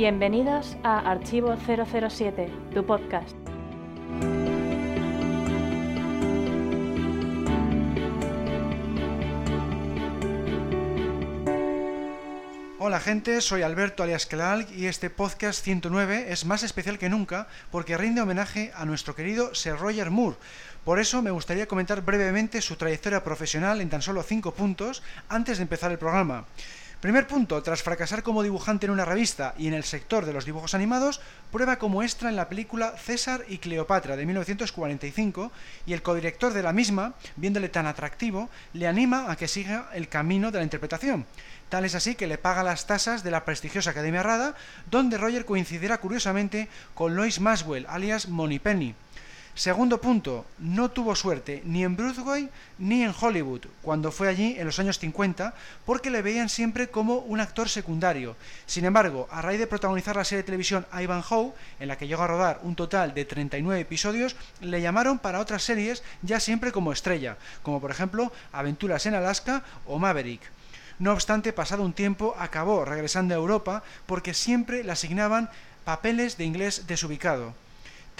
Bienvenidos a Archivo 007, tu podcast. Hola gente, soy Alberto alias Kelal y este podcast 109 es más especial que nunca porque rinde homenaje a nuestro querido Sir Roger Moore. Por eso me gustaría comentar brevemente su trayectoria profesional en tan solo 5 puntos antes de empezar el programa. Primer punto, tras fracasar como dibujante en una revista y en el sector de los dibujos animados, prueba como extra en la película César y Cleopatra de 1945 y el codirector de la misma, viéndole tan atractivo, le anima a que siga el camino de la interpretación. Tal es así que le paga las tasas de la prestigiosa Academia Rada, donde Roger coincidirá curiosamente con Lois Maxwell, alias Penny. Segundo punto, no tuvo suerte ni en Broadway ni en Hollywood, cuando fue allí en los años 50, porque le veían siempre como un actor secundario. Sin embargo, a raíz de protagonizar la serie de televisión Ivanhoe, en la que llegó a rodar un total de 39 episodios, le llamaron para otras series ya siempre como estrella, como por ejemplo Aventuras en Alaska o Maverick. No obstante, pasado un tiempo, acabó regresando a Europa porque siempre le asignaban papeles de inglés desubicado.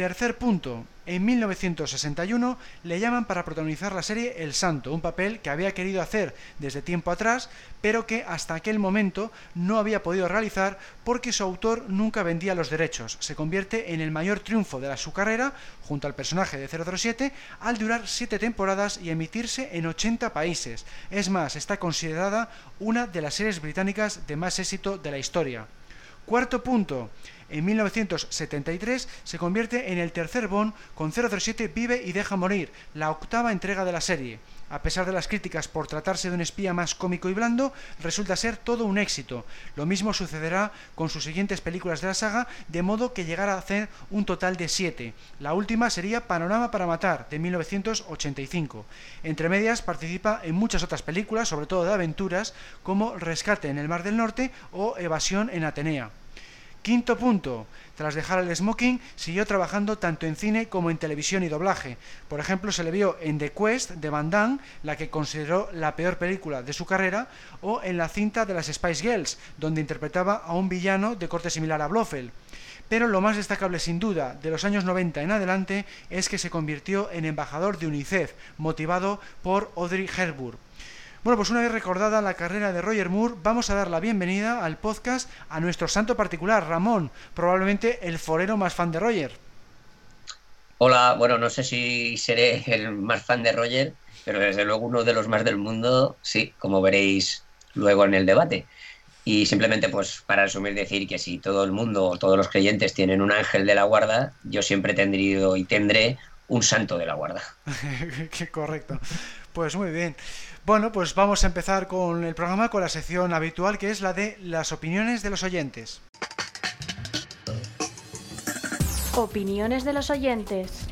Tercer punto, en 1961 le llaman para protagonizar la serie El Santo, un papel que había querido hacer desde tiempo atrás, pero que hasta aquel momento no había podido realizar porque su autor nunca vendía los derechos. Se convierte en el mayor triunfo de su carrera, junto al personaje de 007, al durar siete temporadas y emitirse en 80 países. Es más, está considerada una de las series británicas de más éxito de la historia. Cuarto punto, en 1973 se convierte en el tercer Bond con 007 Vive y Deja Morir, la octava entrega de la serie. A pesar de las críticas por tratarse de un espía más cómico y blando, resulta ser todo un éxito. Lo mismo sucederá con sus siguientes películas de la saga, de modo que llegará a hacer un total de siete. La última sería Panorama para Matar, de 1985. Entre medias participa en muchas otras películas, sobre todo de aventuras, como Rescate en el Mar del Norte o Evasión en Atenea. Quinto punto. Tras dejar el smoking, siguió trabajando tanto en cine como en televisión y doblaje. Por ejemplo, se le vio en The Quest de Van Damme, la que consideró la peor película de su carrera, o en la cinta de las Spice Girls, donde interpretaba a un villano de corte similar a Blofeld. Pero lo más destacable sin duda de los años 90 en adelante es que se convirtió en embajador de UNICEF, motivado por Audrey Hepburn. Bueno, pues una vez recordada la carrera de Roger Moore, vamos a dar la bienvenida al podcast a nuestro santo particular, Ramón, probablemente el forero más fan de Roger. Hola, bueno, no sé si seré el más fan de Roger, pero desde luego uno de los más del mundo, sí, como veréis luego en el debate. Y simplemente, pues, para resumir, decir que si todo el mundo, todos los creyentes tienen un ángel de la guarda, yo siempre he tendrido y tendré un santo de la guarda. Qué correcto. Pues muy bien. Bueno, pues vamos a empezar con el programa con la sección habitual que es la de las opiniones de los oyentes. Opiniones de los oyentes.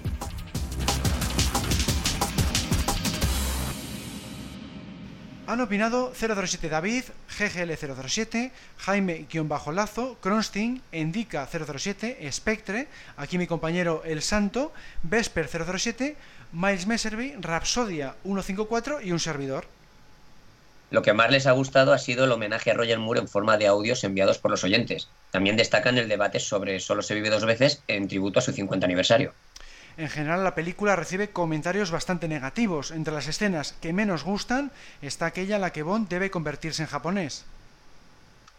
Han opinado 007 David, GGL007, Jaime-Lazo, Kronstein, Endica007, Spectre, aquí mi compañero El Santo, Vesper007, Miles Messervy, Rapsodia 154 y un servidor. Lo que más les ha gustado ha sido el homenaje a Roger Moore en forma de audios enviados por los oyentes. También destacan el debate sobre Solo se vive dos veces en tributo a su 50 aniversario. En general la película recibe comentarios bastante negativos. Entre las escenas que menos gustan está aquella en la que Bond debe convertirse en japonés.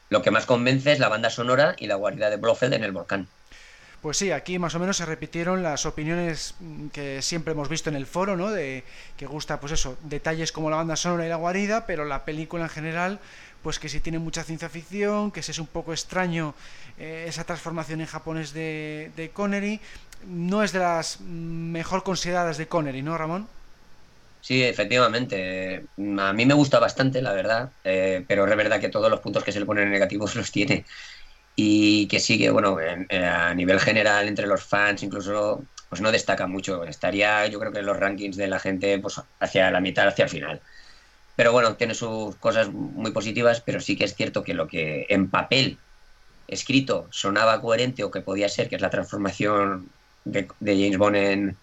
Lo que más convence es la banda sonora y la guarida de Blofeld en el volcán. Pues sí, aquí más o menos se repitieron las opiniones que siempre hemos visto en el foro, ¿no? De que gusta, pues eso, detalles como la banda sonora y la guarida, pero la película en general, pues que si tiene mucha ciencia ficción, que si es un poco extraño eh, esa transformación en japonés de, de Connery, no es de las mejor consideradas de Connery, ¿no, Ramón? Sí, efectivamente. A mí me gusta bastante, la verdad, eh, pero es verdad que todos los puntos que se le ponen negativos los tiene. Y que sigue, bueno, a nivel general entre los fans incluso, pues no destaca mucho. Estaría, yo creo que en los rankings de la gente, pues hacia la mitad, hacia el final. Pero bueno, tiene sus cosas muy positivas, pero sí que es cierto que lo que en papel escrito sonaba coherente o que podía ser, que es la transformación de, James Bond en,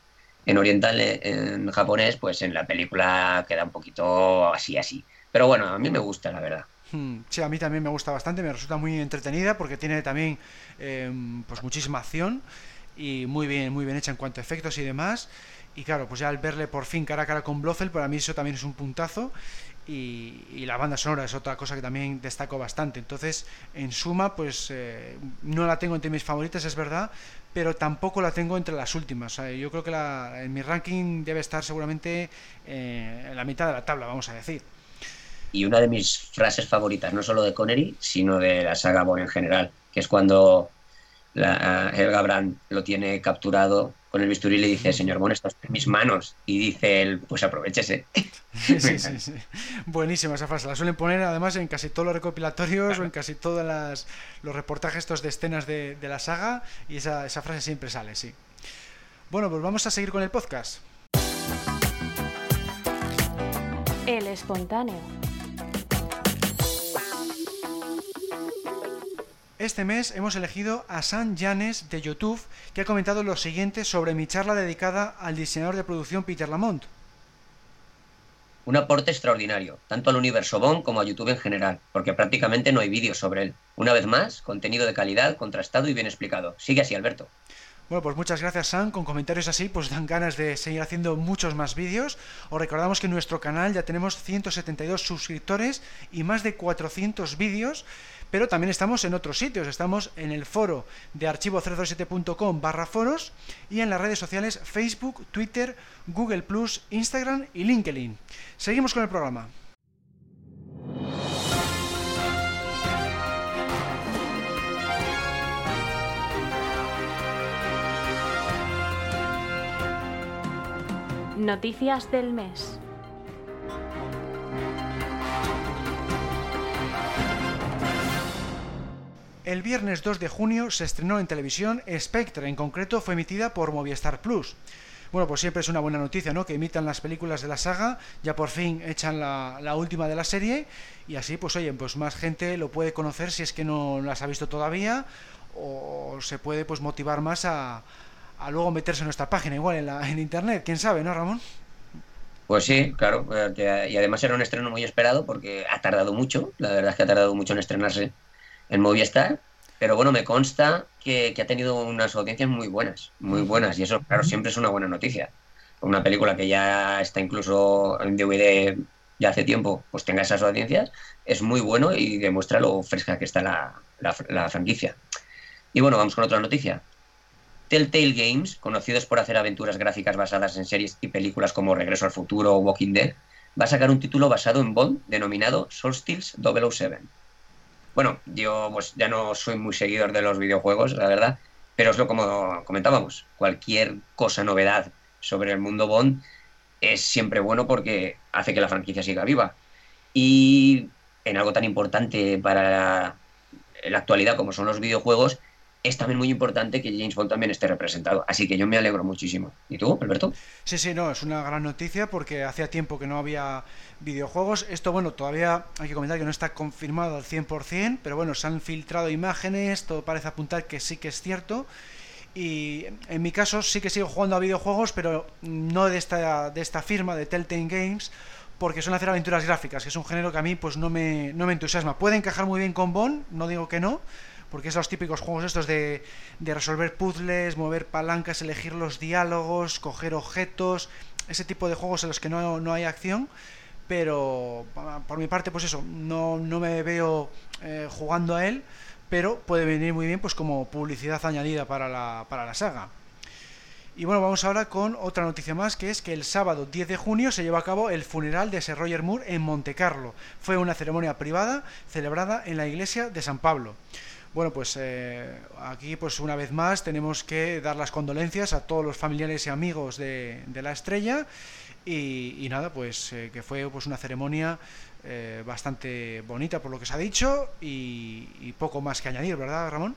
en oriental, en japonés, pues en la película queda un poquito así, así. Pero bueno, a mí me gusta, la verdad. Hmm, sí, a mí también me gusta bastante, me resulta muy entretenida porque tiene también em, pues muchísima acción y muy bien, muy bien hecha en cuanto a efectos y demás. Y claro, pues ya al verle por fin cara a cara con Blofeld, para mí eso también es un puntazo. Y, la banda sonora es otra cosa que también destaco bastante. Entonces, en suma, pues eh, no la tengo entre mis favoritas, es verdad, pero tampoco la tengo entre las últimas. yo creo que la, en mi ranking debe estar seguramente eh, en la mitad de la tabla, vamos a decir. Y una de mis frases favoritas, no solo de Connery, sino de la saga Bond en general, que es cuando la, Helga Brand lo tiene capturado con el bisturí y le dice, señor Bond, estás en mis manos. Y dice él, pues aprovechese. Sí, sí, sí, Buenísima esa frase. La suelen poner además en casi todos los recopilatorios o en casi todos los reportajes estos de escenas de, de la saga y esa, esa frase siempre sale, sí. Bueno, pues vamos a seguir con el podcast. El espontáneo. Este mes hemos elegido a San Janes de YouTube, que ha comentado lo siguiente sobre mi charla dedicada al diseñador de producción Peter Lamont. Un aporte extraordinario, tanto al universo Bond como a YouTube en general, porque prácticamente no hay vídeos sobre él. Una vez más, contenido de calidad, contrastado y bien explicado. Sigue así, Alberto. Bueno, pues muchas gracias Sam, con comentarios así pues dan ganas de seguir haciendo muchos más vídeos. Os recordamos que en nuestro canal ya tenemos 172 suscriptores y más de 400 vídeos pero también estamos en otros sitios, estamos en el foro de archivo007.com barra foros y en las redes sociales Facebook, Twitter, Google Instagram y LinkedIn. Seguimos con el programa. Noticias del mes. El viernes 2 de junio se estrenó en televisión Spectre, en concreto fue emitida por Movistar Plus. Bueno, pues siempre es una buena noticia, ¿no? Que emitan las películas de la saga, ya por fin echan la, última de la serie y así, pues oye, pues más gente lo puede conocer si es que no las ha visto todavía o se puede pues motivar más a, luego meterse en nuestra página, igual en, la, en internet, quién sabe, ¿no, Ramón? Pues sí, claro, y además era un estreno muy esperado porque ha tardado mucho, la verdad es que ha tardado mucho en estrenarse en Movistar, pero bueno, me consta que, ha tenido unas audiencias muy buenas, muy buenas, y eso, claro, siempre es una buena noticia. Una película que ya está incluso en DVD ya hace tiempo, pues tenga esas audiencias, es muy bueno y demuestra lo fresca que está la, la franquicia. Y bueno, vamos con otra noticia. Telltale Games, conocidos por hacer aventuras gráficas basadas en series y películas como Regreso al Futuro o Walking Dead, va a sacar un título basado en Bond denominado Solstice 007. Bueno, yo pues ya no soy muy seguidor de los videojuegos, la verdad, pero es lo como comentábamos, cualquier cosa, novedad sobre el mundo Bond es siempre bueno porque hace que la franquicia siga viva. Y en algo tan importante para la actualidad como son los videojuegos, es también muy importante que James Bond también esté representado. Así que yo me alegro muchísimo. ¿Y tú, Alberto? Sí, sí, no, es una gran noticia porque hacía tiempo que no había videojuegos. Esto, bueno, todavía hay que comentar que no está confirmado al 100%, pero bueno, se han filtrado imágenes, todo parece apuntar que sí que es cierto. Y en mi caso sí que sigo jugando a videojuegos, pero no de esta, de esta firma, de Telltale Games, porque son hacer aventuras gráficas, que es un género que a mí pues no me, no me entusiasma. Puede encajar muy bien con Bond, no digo que no, porque es los típicos juegos estos de, resolver puzzles, mover palancas, elegir los diálogos, coger objetos, ese tipo de juegos en los que no, hay acción, pero por mi parte, pues eso, no, no me veo eh, jugando a él, pero puede venir muy bien pues como publicidad añadida para la, para la saga. Y bueno, vamos ahora con otra noticia más, que es que el sábado 10 de junio se llevó a cabo el funeral de Sir Roger Moore en Monte Carlo. Fue una ceremonia privada celebrada en la iglesia de San Pablo. Bueno, pues eh, aquí pues una vez más tenemos que dar las condolencias a todos los familiares y amigos de, la estrella y, nada, pues eh, que fue pues una ceremonia eh, bastante bonita por lo que se ha dicho y, poco más que añadir, ¿verdad, Ramón?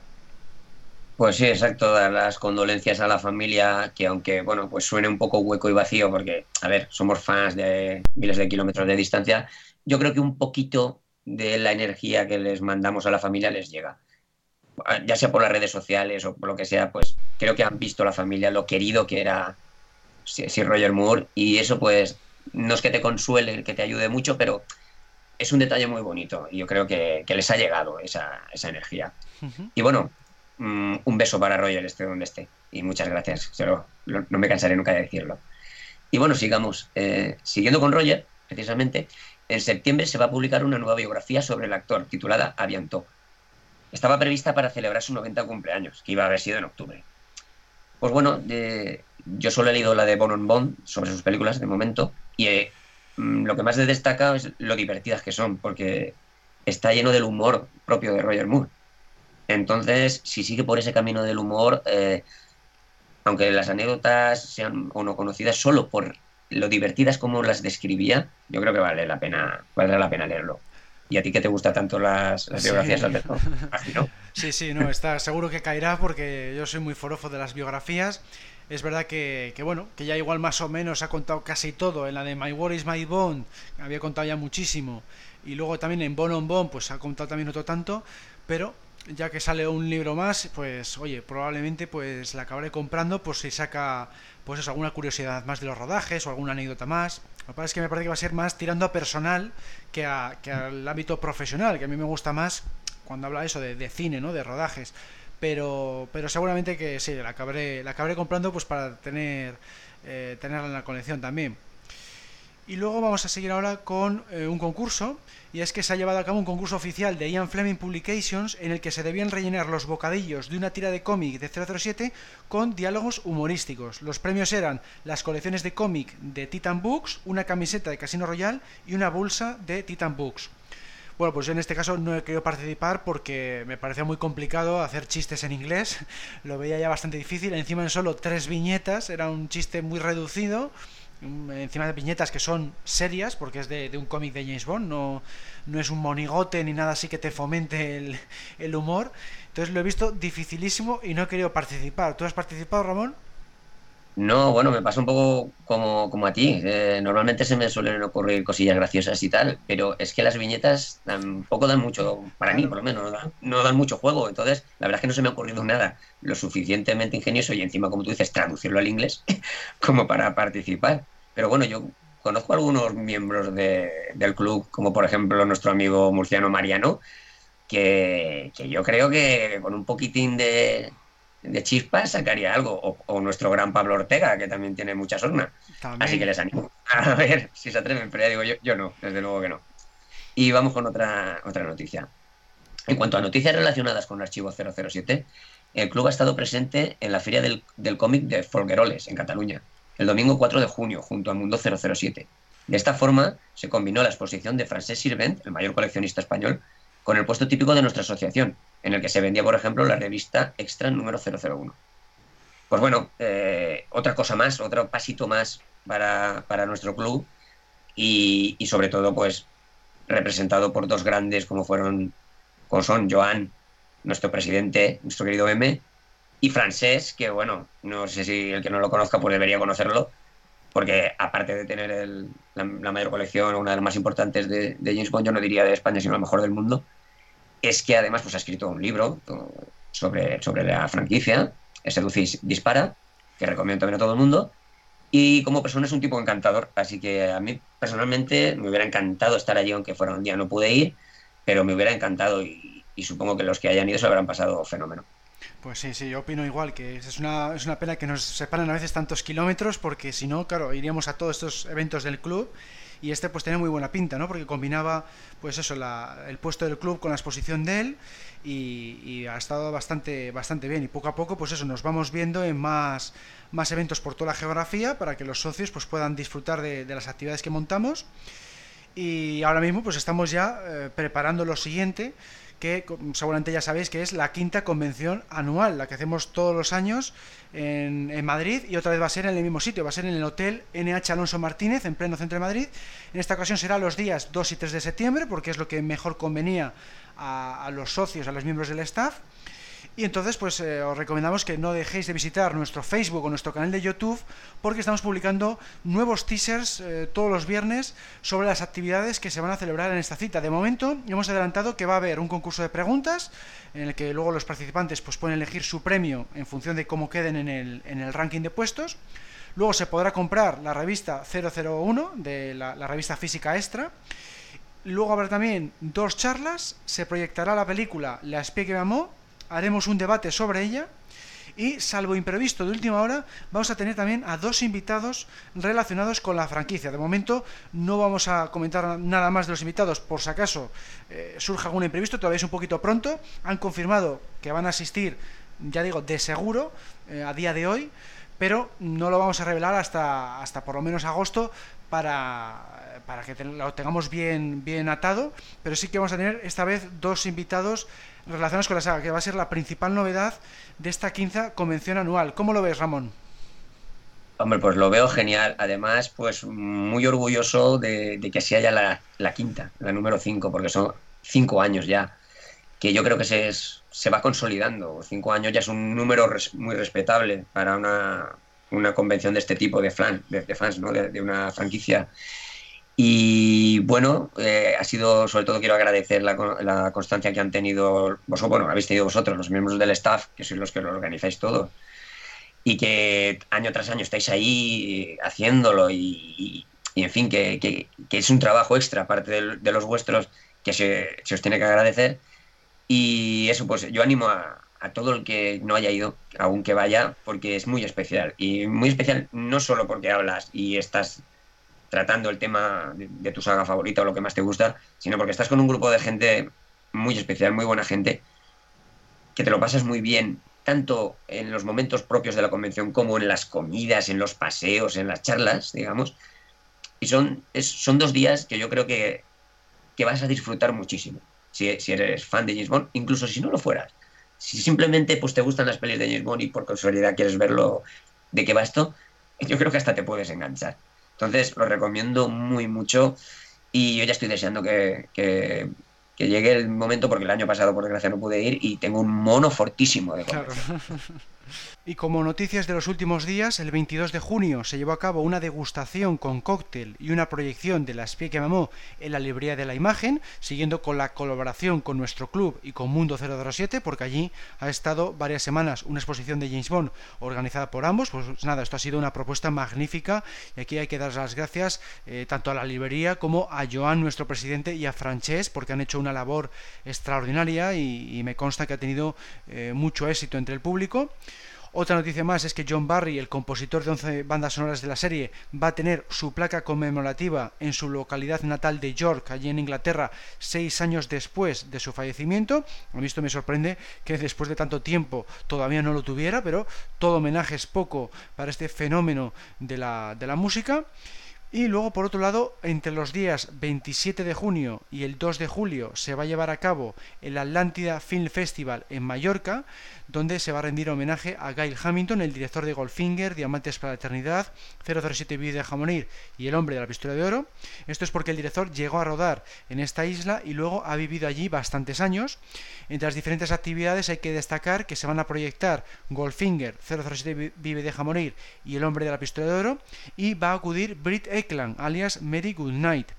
Pues sí, exacto, dar las condolencias a la familia, que aunque, bueno, pues suene un poco hueco y vacío, porque, a ver, somos fans de miles de kilómetros de distancia, yo creo que un poquito de la energía que les mandamos a la familia les llega ya sea por las redes sociales o por lo que sea, pues creo que han visto la familia lo querido que era Sir Roger Moore y eso pues no es que te consuele, que te ayude mucho, pero es un detalle muy bonito y yo creo que, les ha llegado esa, esa energía. Y bueno, mm, un beso para Roger, esté donde esté. Y muchas gracias, no me cansaré nunca de decirlo. Y bueno, sigamos. Eh, siguiendo con Roger, precisamente, en septiembre se va a publicar una nueva biografía sobre el actor, titulada Avianto. Estaba prevista para celebrar su 90 cumpleaños, que iba a haber sido en octubre. Pues bueno, yo solo he leído la de Bon on Bon sobre sus películas de momento, y eh, mm, lo que más le destaca es lo divertidas que son, porque está lleno del humor propio de Roger Moore. Entonces, si sigue por ese camino del humor, eh, aunque las anécdotas sean o no conocidas solo por lo divertidas como las describía, yo creo que vale la pena, vale la pena leerlo. ¿Y a ti que te gusta tanto las, biografías, Alberto? Sí, sí, no, está seguro que caerá porque yo soy muy forofo de las biografías. Es verdad que, bueno, que ya igual más o menos ha contado casi todo. En la de My War is My Bond había contado ya muchísimo. Y luego también en Bone on Bone pues ha contado también otro tanto. Pero ya que sale un libro más, pues oye, probablemente pues la acabaré comprando por si saca pues eso, alguna curiosidad más de los rodajes o alguna anécdota más. Lo que pasa es que me parece que va a ser más tirando a personal que, a, que al ámbito profesional, que a mí me gusta más cuando habla eso de, cine, ¿no? De rodajes. Pero, pero seguramente que sí, la acabaré, la acabaré comprando pues para tener, eh, tenerla en la colección también. Y luego vamos a seguir ahora con eh, un concurso, y es que se ha llevado a cabo un concurso oficial de Ian Fleming Publications en el que se debían rellenar los bocadillos de una tira de cómic de 007 con diálogos humorísticos. Los premios eran las colecciones de cómic de Titan Books, una camiseta de Casino Royale y una bolsa de Titan Books. Bueno, pues yo en este caso no he querido participar porque me parecía muy complicado hacer chistes en inglés. Lo veía ya bastante difícil. Encima en solo tres viñetas, era un chiste muy reducido encima de viñetas que son serias, porque es de, un cómic de James Bond, no, no es un monigote ni nada así que te fomente el, el, humor. Entonces lo he visto dificilísimo y no he querido participar. ¿Tú has participado, Ramón? No, bueno, me pasa un poco como, como a ti. Eh, normalmente se me suelen ocurrir cosillas graciosas y tal, pero es que las viñetas tampoco dan mucho, para mí por lo menos, no dan, no dan, mucho juego. Entonces, la verdad es que no se me ha ocurrido nada lo suficientemente ingenioso y encima, como tú dices, traducirlo al inglés como para participar. Pero bueno, yo conozco a algunos miembros del club, como por ejemplo nuestro amigo murciano Mariano, que, yo creo que con un poquitín de, de chispas sacaría algo. O, nuestro gran Pablo Ortega, que también tiene mucha sorna. Así que les animo a ver si se atreven, pero ya digo, yo, yo no, desde luego que no. Y vamos con otra, otra noticia. En cuanto a noticias relacionadas con el archivo 007, el club ha estado presente en la feria del, del cómic de Folgueroles, en Cataluña, el domingo 4 de junio, junto a Mundo 007. De esta forma, se combinó la exposición de Francesc Sirvent, el mayor coleccionista español, con el puesto típico de nuestra asociación, en el que se vendía, por ejemplo, la revista Extra número 001. Pues bueno, eh, otra cosa más, otro pasito más para, nuestro club y, sobre todo, pues, representado por dos grandes como fueron, como son Joan, nuestro presidente, nuestro querido M, y Francés, que bueno, no sé si el que no lo conozca pues debería conocerlo, porque aparte de tener la, mayor colección, una de las más importantes de, James Bond, yo no diría de España, sino la mejor del mundo, es que además pues, ha escrito un libro sobre, sobre la franquicia, Seducis Dispara, que recomiendo también a todo el mundo, y como persona es un tipo encantador, así que a mí personalmente me hubiera encantado estar allí, aunque fuera un día no pude ir, pero me hubiera encantado y, y supongo que los que hayan ido se lo habrán pasado fenómeno. Pues sí, sí, yo opino igual, que es una, es una pena que nos separan a veces tantos kilómetros, porque si no, claro, iríamos a todos estos eventos del club y este pues tenía muy buena pinta, ¿no? Porque combinaba, pues eso, el puesto del club con la exposición de él y, ha estado bastante, bastante bien. Y poco a poco, pues eso, nos vamos viendo en más, más eventos por toda la geografía para que los socios pues puedan disfrutar de, las actividades que montamos. Y ahora mismo pues estamos ya eh, preparando lo siguiente, que seguramente ya sabéis que es la quinta convención anual, la que hacemos todos los años en, en, Madrid y otra vez va a ser en el mismo sitio, va a ser en el Hotel NH Alonso Martínez, en pleno centro de Madrid. En esta ocasión será los días 2 y 3 de septiembre, porque es lo que mejor convenía a, a los socios, a los miembros del staff. Y entonces, pues eh, os recomendamos que no dejéis de visitar nuestro Facebook o nuestro canal de YouTube, porque estamos publicando nuevos teasers eh, todos los viernes sobre las actividades que se van a celebrar en esta cita. De momento, hemos adelantado que va a haber un concurso de preguntas, en el que luego los participantes pues, pueden elegir su premio en función de cómo queden en el, en el ranking de puestos. Luego se podrá comprar la revista 001, de la, la revista física extra Luego habrá también dos charlas, se proyectará la película La espía que me amó, haremos un debate sobre ella y salvo imprevisto de última hora, vamos a tener también a dos invitados relacionados con la franquicia. De momento no vamos a comentar nada más de los invitados, por si acaso eh, surja algún imprevisto, todavía es un poquito pronto. Han confirmado que van a asistir, ya digo, de seguro eh, a día de hoy, pero no lo vamos a revelar hasta, hasta por lo menos agosto para, para que lo tengamos bien, bien atado, pero sí que vamos a tener esta vez dos invitados relacionados con la saga, que va a ser la principal novedad de esta quinta convención anual. ¿Cómo lo ves, Ramón? Hombre, pues lo veo genial. Además, pues muy orgulloso de, que sea ya la, quinta, la número cinco, porque son cinco años ya, que yo creo que se, se va consolidando. Cinco años ya es un número muy respetable para una, una, convención de este tipo de, de, fans, ¿no? de una franquicia y bueno, eh, ha sido, sobre todo quiero agradecer la, constancia que han tenido vosotros, bueno, habéis tenido vosotros, los miembros del staff, que sois los que lo organizáis todo, y que año tras año estáis ahí haciéndolo y, en fin, que, es un trabajo extra, aparte de, los vuestros, que se, os tiene que agradecer. Y eso, pues yo animo a, a todo el que no haya ido, aún que vaya, porque es muy especial. Y muy especial no solo porque hablas y estás tratando el tema de, tu saga favorita o lo que más te gusta, sino porque estás con un grupo de gente muy especial, muy buena gente, que te lo pasas muy bien, tanto en los momentos propios de la convención como en las comidas, en los paseos, en las charlas, digamos. Y son, son dos días que yo creo que, que vas a disfrutar muchísimo, si, si, eres fan de James Bond, incluso si no lo fueras. Si simplemente pues, te gustan las pelis de James Bond y por casualidad quieres verlo de qué va esto, yo creo que hasta te puedes enganchar. Entonces lo recomiendo muy mucho y yo ya estoy deseando que, que, llegue el momento porque el año pasado por desgracia no pude ir y tengo un mono fortísimo de claro. Y como noticias de los últimos días, el 22 de junio se llevó a cabo una degustación con cóctel y una proyección de la espía que mamó en la librería de la imagen, siguiendo con la colaboración con nuestro club y con Mundo 007, porque allí ha estado varias semanas una exposición de James Bond organizada por ambos. Pues nada, esto ha sido una propuesta magnífica y aquí hay que dar las gracias eh, tanto a la librería como a Joan, nuestro presidente, y a Frances, porque han hecho una labor extraordinaria y, me consta que ha tenido eh, mucho éxito entre el público. Otra noticia más es que John Barry, el compositor de 11 bandas sonoras de la serie, va a tener su placa conmemorativa en su localidad natal de York, allí en Inglaterra, seis años después de su fallecimiento. A mí esto me sorprende que después de tanto tiempo todavía no lo tuviera, pero todo homenaje es poco para este fenómeno de la, de la música. Y luego, por otro lado, entre los días 27 de junio y el 2 de julio se va a llevar a cabo el Atlántida Film Festival en Mallorca, donde se va a rendir homenaje a Gail Hamilton, el director de Goldfinger, Diamantes para la Eternidad, 007 Video de Jamonir y El Hombre de la Pistola de Oro. Esto es porque el director llegó a rodar en esta isla y luego ha vivido allí bastantes años. Entre las diferentes actividades hay que destacar que se van a proyectar Goldfinger, 007 Vive de Jamonir y El Hombre de la Pistola de Oro y va a acudir Brit Alias Mary Goodnight.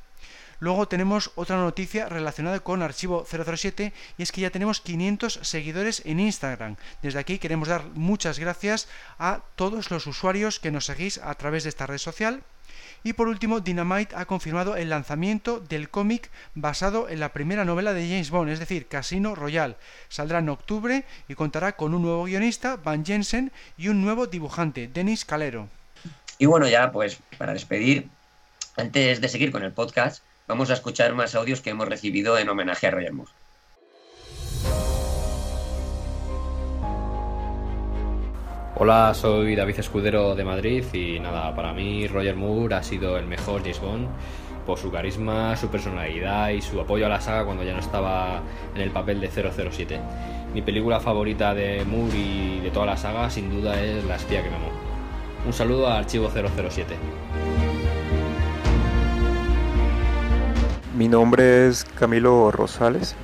Luego tenemos otra noticia relacionada con Archivo 007 y es que ya tenemos 500 seguidores en Instagram. Desde aquí queremos dar muchas gracias a todos los usuarios que nos seguís a través de esta red social. Y por último, Dynamite ha confirmado el lanzamiento del cómic basado en la primera novela de James Bond, es decir, Casino Royale. Saldrá en octubre y contará con un nuevo guionista, Van Jensen, y un nuevo dibujante, Denis Calero. Y bueno, ya pues para despedir, antes de seguir con el podcast, vamos a escuchar más audios que hemos recibido en homenaje a Roger Moore. Hola, soy David Escudero de Madrid y nada, para mí Roger Moore ha sido el mejor James por su carisma, su personalidad y su apoyo a la saga cuando ya no estaba en el papel de 007. Mi película favorita de Moore y de toda la saga sin duda es La espía que me amó. Un saludo a Archivo 007. Mi nombre es Camilo Rosales.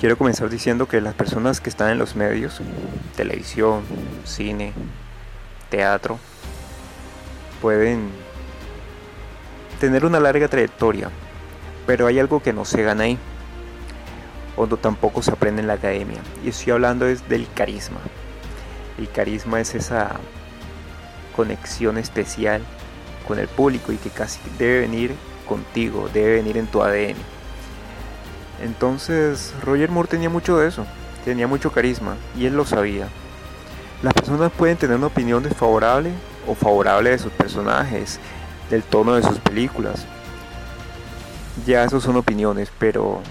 Quiero comenzar diciendo que las personas que están en los medios, televisión, cine, teatro, pueden tener una larga trayectoria, pero hay algo que no se gana ahí, o tampoco se aprende en la academia, y estoy hablando es del carisma. El carisma es esa conexión especial con el público y que casi debe venir contigo, debe venir en tu ADN. Entonces Roger Moore tenía mucho de eso, tenía mucho carisma y él lo sabía. Las personas pueden tener una opinión desfavorable o favorable de sus personajes, del tono de sus películas. Ya eso son opiniones, pero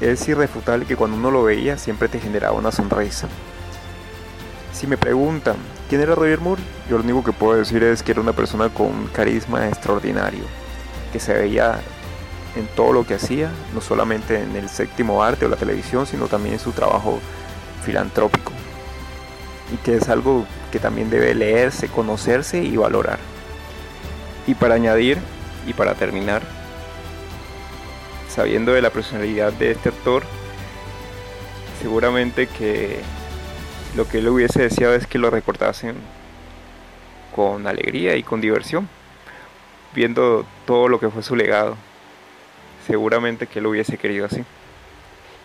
es irrefutable que cuando uno lo veía siempre te generaba una sonrisa. Si me preguntan quién era Roger Moore, yo lo único que puedo decir es que era una persona con carisma extraordinario, que se veía en todo lo que hacía, no solamente en el séptimo arte o la televisión, sino también en su trabajo filantrópico. Y que es algo que también debe leerse, conocerse y valorar. Y para añadir, y para terminar, sabiendo de la personalidad de este actor, seguramente que lo que él hubiese deseado es que lo recordasen con alegría y con diversión, viendo todo lo que fue su legado. Seguramente que él hubiese querido así.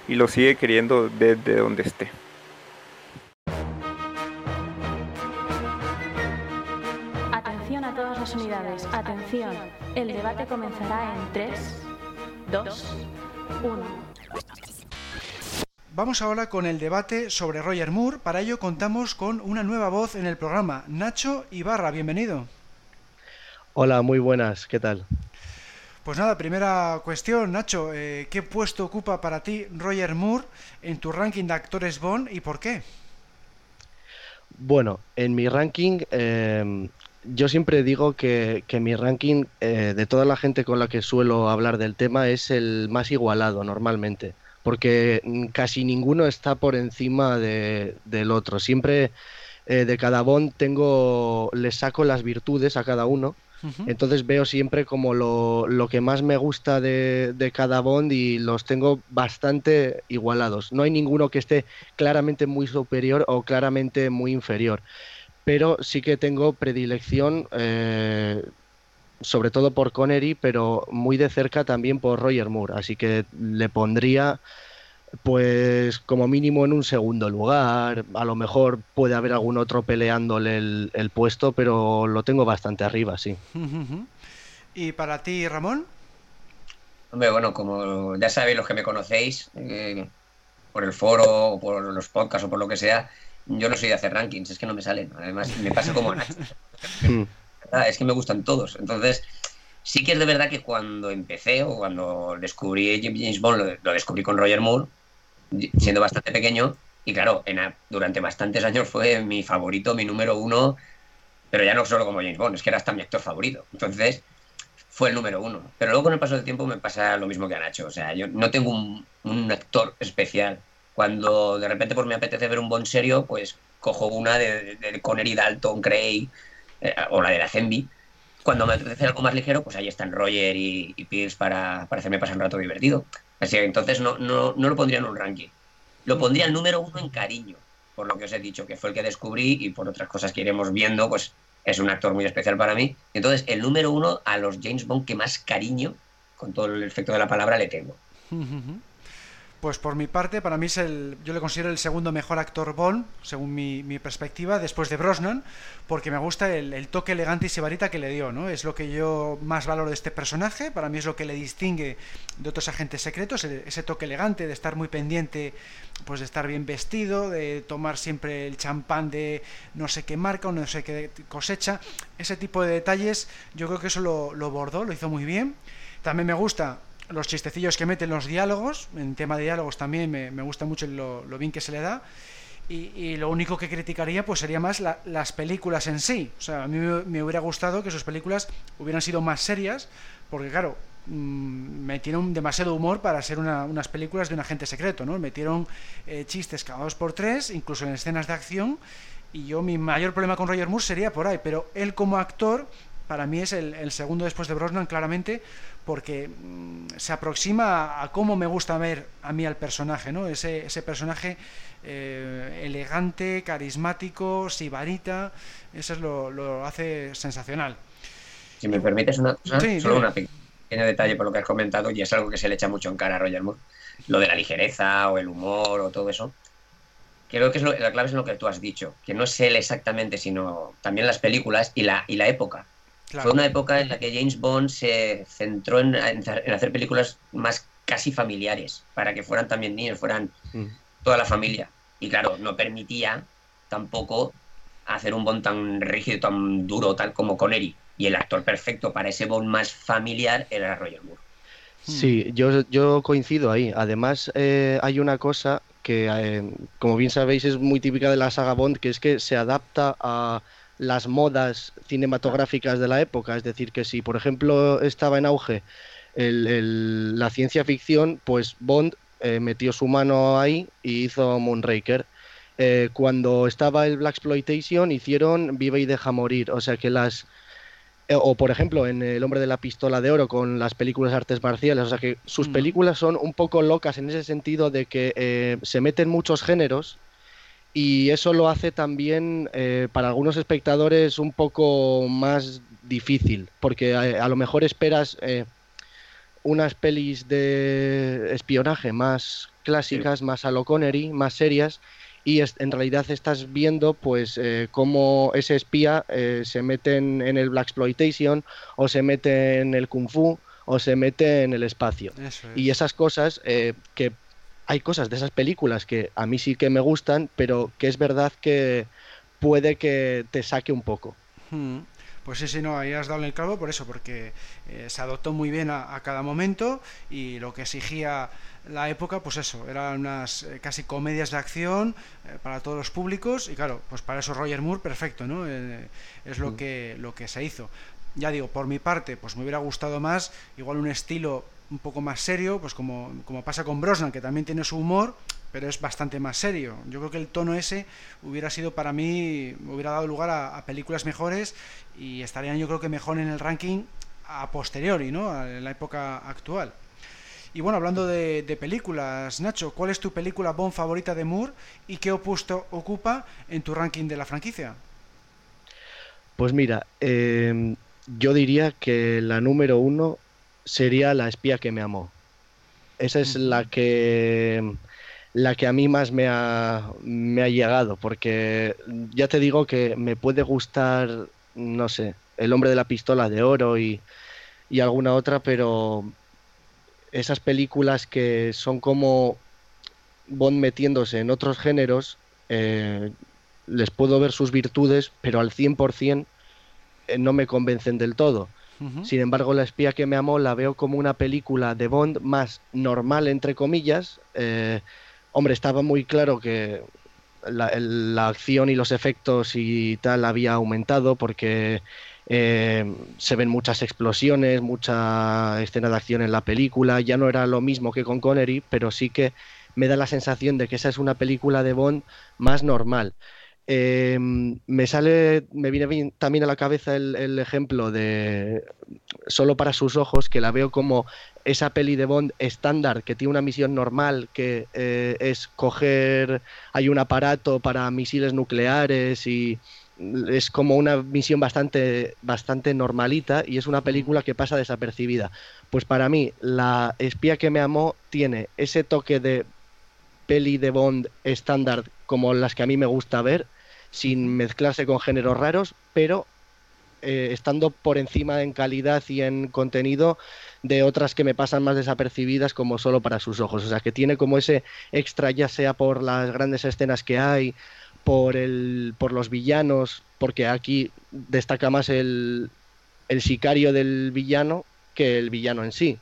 Y lo sigue queriendo desde donde esté. Atención a todas las unidades. Atención. El debate comenzará en 3, 2, 1. Vamos ahora con el debate sobre Roger Moore. Para ello contamos con una nueva voz en el programa, Nacho Ibarra. Bienvenido. Hola, muy buenas. ¿Qué tal? Pues nada, primera cuestión, Nacho. eh, ¿Qué puesto ocupa para ti Roger Moore en tu ranking de actores Bond y por qué? Bueno, en mi ranking, eh, yo siempre digo que, que mi ranking eh, de toda la gente con la que suelo hablar del tema es el más igualado normalmente, porque mm, casi ninguno está por encima de- del otro. Siempre eh, de cada Bond tengo, le saco las virtudes a cada uno. Entonces veo siempre como lo, lo que más me gusta de, de cada Bond y los tengo bastante igualados. No hay ninguno que esté claramente muy superior o claramente muy inferior. Pero sí que tengo predilección, eh, sobre todo por Connery, pero muy de cerca también por Roger Moore. Así que le pondría, pues como mínimo en un segundo lugar. A lo mejor puede haber algún otro peleándole el, el puesto, pero lo tengo bastante arriba, sí. ¿Y para ti, Ramón? Hombre, bueno, como ya sabéis los que me conocéis, eh, por el foro, o por los podcasts o por lo que sea, yo no soy de hacer rankings, es que no me salen. Además, me pasa como a. ¿verdad? Es que me gustan todos. Entonces, sí que es de verdad que cuando empecé o cuando descubrí James Bond, lo, lo descubrí con Roger Moore, siendo bastante pequeño, y claro, en durante bastantes años fue mi favorito, mi número uno, pero ya no solo como James Bond, es que era hasta mi actor favorito. Entonces, fue el número uno. Pero luego con el paso del tiempo me pasa lo mismo que a Nacho. O sea, yo no tengo un, un actor especial. Cuando de repente pues, me apetece ver un Bond serio, pues cojo una de, de Connery, Dalton, Craig, eh, o la de la Zenby. Cuando me apetece algo más ligero, pues ahí están Roger y, y Pierce para, para hacerme pasar un rato divertido. Así que entonces no, no, no lo pondría en un ranking. Lo pondría el número uno en cariño, por lo que os he dicho, que fue el que descubrí y por otras cosas que iremos viendo, pues es un actor muy especial para mí. Entonces, el número uno a los James Bond que más cariño, con todo el efecto de la palabra, le tengo. Pues por mi parte, para mí es el, yo le considero el segundo mejor actor Bond, según mi, perspectiva, después de Brosnan, porque me gusta el, toque elegante y sibarita que le dio, ¿no? Es lo que yo más valoro de este personaje, para mí es lo que le distingue de otros agentes secretos, ese toque elegante de estar muy pendiente, pues de estar bien vestido, de tomar siempre el champán de no sé qué marca o no sé qué cosecha, ese tipo de detalles, yo creo que eso lo, lo bordó, lo hizo muy bien. También me gusta los chistecillos que mete en los diálogos, en tema de diálogos también me, me gusta mucho lo, bien que se le da. Y, y lo único que criticaría pues sería más la- las películas en sí. O sea, a mí me, hubiera gustado que sus películas hubieran sido más serias, porque claro, mm, metieron demasiado humor para ser una- unas películas de un agente secreto, ¿no? Metieron eh, chistes cada dos por tres, incluso en escenas de acción, y yo mi mayor problema con Roger Moore sería por ahí, pero él como actor para mí es el segundo después de Brosnan claramente porque mm, se aproxima a cómo me gusta ver a mí al personaje, ¿no? Ese, ese personaje eh, elegante, carismático, sibarita, eso es lo, lo hace sensacional. Si me permites una cosa, Sí, solo dime. un pequeño detalle por lo que has comentado, y es algo que se le echa mucho en cara a Roger Moore, lo de la ligereza o el humor o todo eso. Creo que es lo- la clave es lo que tú has dicho, que no es él exactamente, sino también las películas y la, y la época. Fue una época en la que James Bond se centró en, hacer películas más casi familiares, para que fueran también niños, fueran mm. toda la familia. Y claro, no permitía tampoco hacer un Bond tan rígido, tan duro, tal como Connery. Y el actor perfecto para ese Bond más familiar era Roger Moore. Sí, yo, yo coincido ahí. Además, eh, hay una cosa que, eh, como bien sabéis, es muy típica de la saga Bond, que es que se adapta a las modas cinematográficas de la época. Es decir, que si, por ejemplo, estaba en auge la ciencia ficción, pues Bond eh, metió su mano ahí y hizo Moonraker. cuando estaba el Black Exploitation hicieron Vive y deja morir. O sea que las eh, o por ejemplo en El hombre de la pistola de oro con las películas artes marciales, o sea que sus mm. películas son un poco locas en ese sentido de que eh, se meten muchos géneros y eso lo hace también eh, para algunos espectadores un poco más difícil, porque a, lo mejor esperas unas pelis de espionaje más clásicas, más a lo Connery, más serias, y en realidad estás viendo pues eh, cómo ese espía eh, se mete en, el Black Exploitation o se mete en el Kung Fu o se mete en el espacio. Y esas cosas eh, que hay cosas de esas películas que a mí sí que me gustan, pero que es verdad que puede que te saque un poco. Hmm. Pues sí, sí, no, ahí has dado el clavo por eso, porque se adoptó muy bien a, cada momento y lo que exigía la época, pues eso, eran unas eh, casi comedias de acción eh, para todos los públicos y claro, pues para eso Roger Moore, perfecto, ¿no? Eh, es lo, mm. que, lo que se hizo. Ya digo, por mi parte, pues me hubiera gustado más, igual un estilo un poco más serio, pues como, como pasa con Brosnan, que también tiene su humor, pero es bastante más serio. Yo creo que el tono ese hubiera sido para mí, hubiera dado lugar a, películas mejores y estarían yo creo que mejor en el ranking a posteriori, ¿no? En la época actual. Y bueno, hablando de, películas, Nacho, ¿cuál es tu película Bond favorita de Moore y qué opuesto ocupa en tu ranking de la franquicia? Pues mira, em, yo diría que la número uno sería La espía que me amó. Esa es la que la que a mí más me ha, me ha llegado, porque ya te digo que me puede gustar, no sé, El hombre de la pistola de oro y, y alguna otra, pero esas películas que son como Bond metiéndose en otros géneros, eh, les puedo ver sus virtudes, pero al 100% eh, no me convencen del todo. Sin embargo, La espía que me amó la veo como una película de Bond más normal, entre comillas. Eh, hombre, estaba muy claro que la, acción y los efectos y tal había aumentado porque eh, se ven muchas explosiones, mucha escena de acción en la película. Ya no era lo mismo que con Connery, pero sí que me da la sensación de que esa es una película de Bond más normal. Eh, me sale, me viene también a la cabeza el, ejemplo de Solo para sus ojos, que la veo como esa peli de Bond estándar, que tiene una misión normal, que eh, es coger, hay un aparato para misiles nucleares y es como una misión bastante, bastante normalita y es una película que pasa desapercibida. Pues para mí, La espía que me amó tiene ese toque de peli de Bond estándar como las que a mí me gusta ver, sin mezclarse con géneros raros, pero eh, estando por encima en calidad y en contenido de otras que me pasan más desapercibidas como solo para sus ojos. O sea, que tiene como ese extra, ya sea por las grandes escenas que hay por, el, por los villanos, porque aquí destaca más el, el sicario del villano que el villano en sí,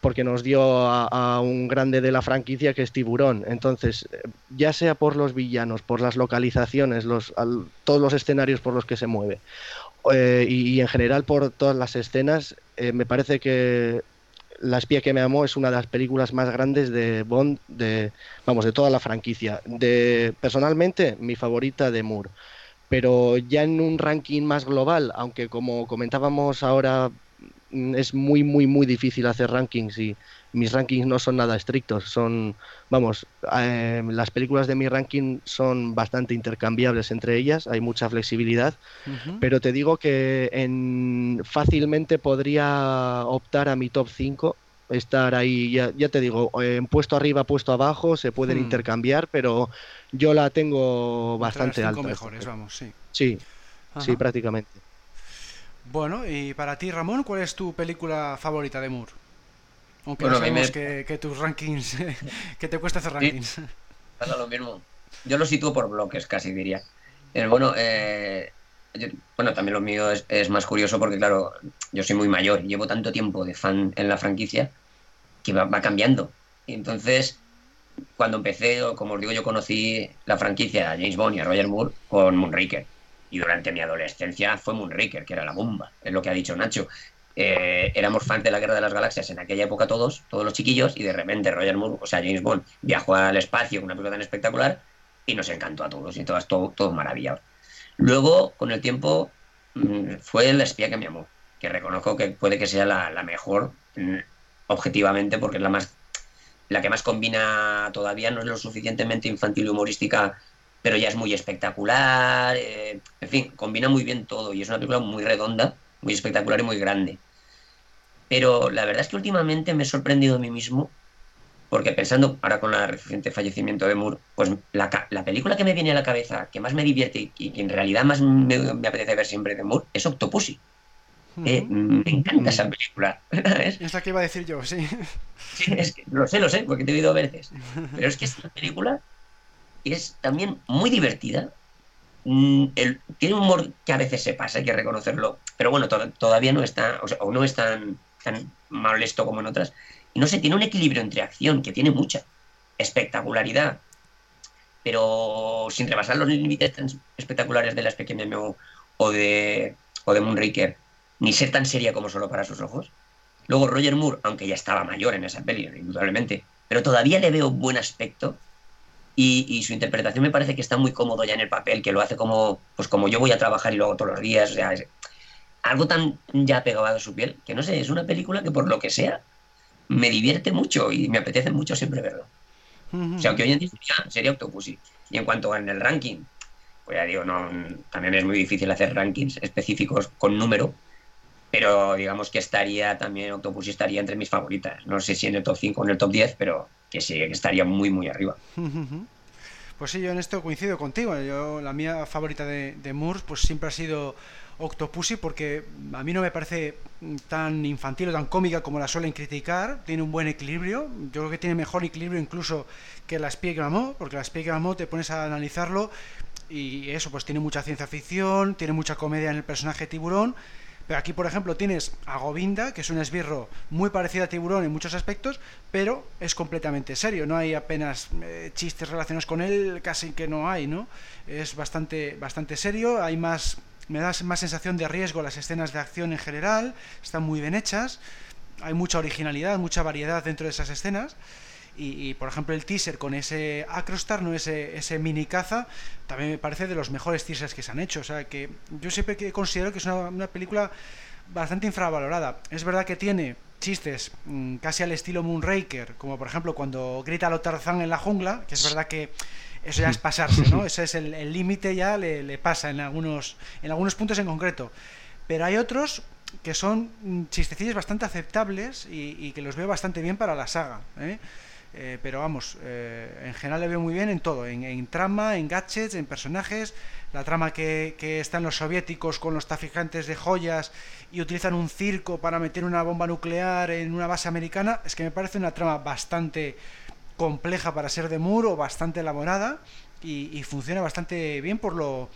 porque nos dio a, un grande de la franquicia que es Tiburón. Entonces, ya sea por los villanos, por las localizaciones, los, todos los escenarios por los que se mueve, eh, y, en general por todas las escenas, eh, me parece que la espía que me amó es una de las películas más grandes de Bond, de vamos, de toda la franquicia. De personalmente mi favorita de Moore, pero ya en un ranking más global, aunque como comentábamos ahora es muy, muy, muy difícil hacer rankings y mis rankings no son nada estrictos. Son, vamos, eh, las películas de mi ranking son bastante intercambiables entre ellas, hay mucha flexibilidad, pero te digo que en, fácilmente podría optar a mi top 5 estar ahí, ya, ya, te digo, en puesto arriba, puesto abajo, se pueden hmm. intercambiar, pero yo la tengo bastante alta. mejores, vamos, sí. Sí, sí, prácticamente. Bueno, y para ti, Ramón, ¿cuál es tu película favorita de Moore? Aunque Bueno, no sabemos me- que, que tus rankings, que te cuesta hacer rankings. Pasa lo mismo. Yo lo sitúo por bloques, casi diría. Eh, bueno, eh, yo- bueno, también lo mío es, es más curioso porque, claro, yo soy muy mayor, llevo tanto tiempo de fan en la franquicia que va, va cambiando. Y entonces, cuando empecé, o como os digo, yo conocí la franquicia a James Bond y a Roger Moore con Moonraker. Y durante mi adolescencia fue Moonraker, que era la bomba, es lo que ha dicho Nacho. Eh, éramos fans de la Guerra de las Galaxias en aquella época todos, todos los chiquillos, y de repente Roger Moore, o sea, James Bond, viajó al espacio con una película tan espectacular y nos encantó a todos y todas, todo, todos maravillados. Luego, con el tiempo, mm, fue La espía que me amó, que reconozco que puede que sea la, la mejor mm, objetivamente porque es la más la que más combina todavía no es lo suficientemente infantil y humorística pero ya es muy espectacular eh, en fin combina muy bien todo y es una película muy redonda muy espectacular y muy grande pero la verdad es que últimamente me he sorprendido a mí mismo porque pensando ahora con el reciente fallecimiento de Moore, pues la, película que me viene a la cabeza, que más me divierte y que en realidad más me, me apetece ver siempre de Moore, es Octopussy. Eh, me encanta esa película. es, Es la que iba a decir yo, sí. sí, es que lo sé, lo sé, porque te he oído veces. Pero es que esta película es también muy divertida. Mm, el- tiene un humor que a veces se pasa, hay que reconocerlo. Pero bueno, to- todavía no está, o, no es tan, tan molesto como en otras. Y no sé, tiene un equilibrio entre acción, que tiene mucha espectacularidad, pero sin rebasar los límites tan espectaculares de las pequeñas o, o de, o de Moonraker, ni ser tan seria como solo para sus ojos. Luego Roger Moore, aunque ya estaba mayor en esa peli, indudablemente, pero todavía le veo buen aspecto y, y su interpretación me parece que está muy cómodo ya en el papel, que lo hace como, pues como yo voy a trabajar y lo hago todos los días, o sea, es algo tan ya pegado a su piel, que no sé, es una película que por lo que sea me divierte mucho y me apetece mucho siempre verlo. O sea, que hoy en día sería, sería Octopussy. Y en cuanto en el ranking, pues ya digo, no, también es muy difícil hacer rankings específicos con número, pero digamos que estaría también, Octopussy estaría entre mis favoritas. No sé si en el top 5 o en el top 10, pero que sí, que estaría muy, muy arriba. Pues sí, yo en esto coincido contigo. Yo, la mía favorita de, de Moore pues siempre ha sido Octopussy porque a mí no me parece tan infantil o tan cómica como la suelen criticar. Tiene un buen equilibrio. Yo creo que tiene mejor equilibrio incluso que la mamó, porque la mamó te pones a analizarlo y eso pues tiene mucha ciencia ficción, tiene mucha comedia en el personaje tiburón. Pero aquí, por ejemplo, tienes a Govinda, que es un esbirro muy parecido a Tiburón en muchos aspectos, pero es completamente serio. No hay apenas eh, chistes relacionados con él, casi que no hay, ¿no? Es bastante, bastante serio, hay más, me da más sensación de riesgo las escenas de acción en general, están muy bien hechas, hay mucha originalidad, mucha variedad dentro de esas escenas. Y, y, por ejemplo el teaser con ese Acrostar, no ese, ese mini caza, también me parece de los mejores teasers que se han hecho. O sea que yo siempre considero que es una, una película bastante infravalorada. Es verdad que tiene chistes mmm, casi al estilo Moonraker, como por ejemplo cuando grita lo Tarzán en la jungla, que es verdad que eso ya es pasarse, ¿no? Ese es el límite ya le, le, pasa en algunos, en algunos puntos en concreto. Pero hay otros que son mm, chistecillos bastante aceptables y, y que los veo bastante bien para la saga. ¿eh? Eh, pero vamos, eh, en general le veo muy bien en todo, en, en, trama, en gadgets, en personajes, la trama que, que están los soviéticos con los traficantes de joyas y utilizan un circo para meter una bomba nuclear en una base americana, es que me parece una trama bastante compleja para ser de muro, bastante elaborada y, y funciona bastante bien por lo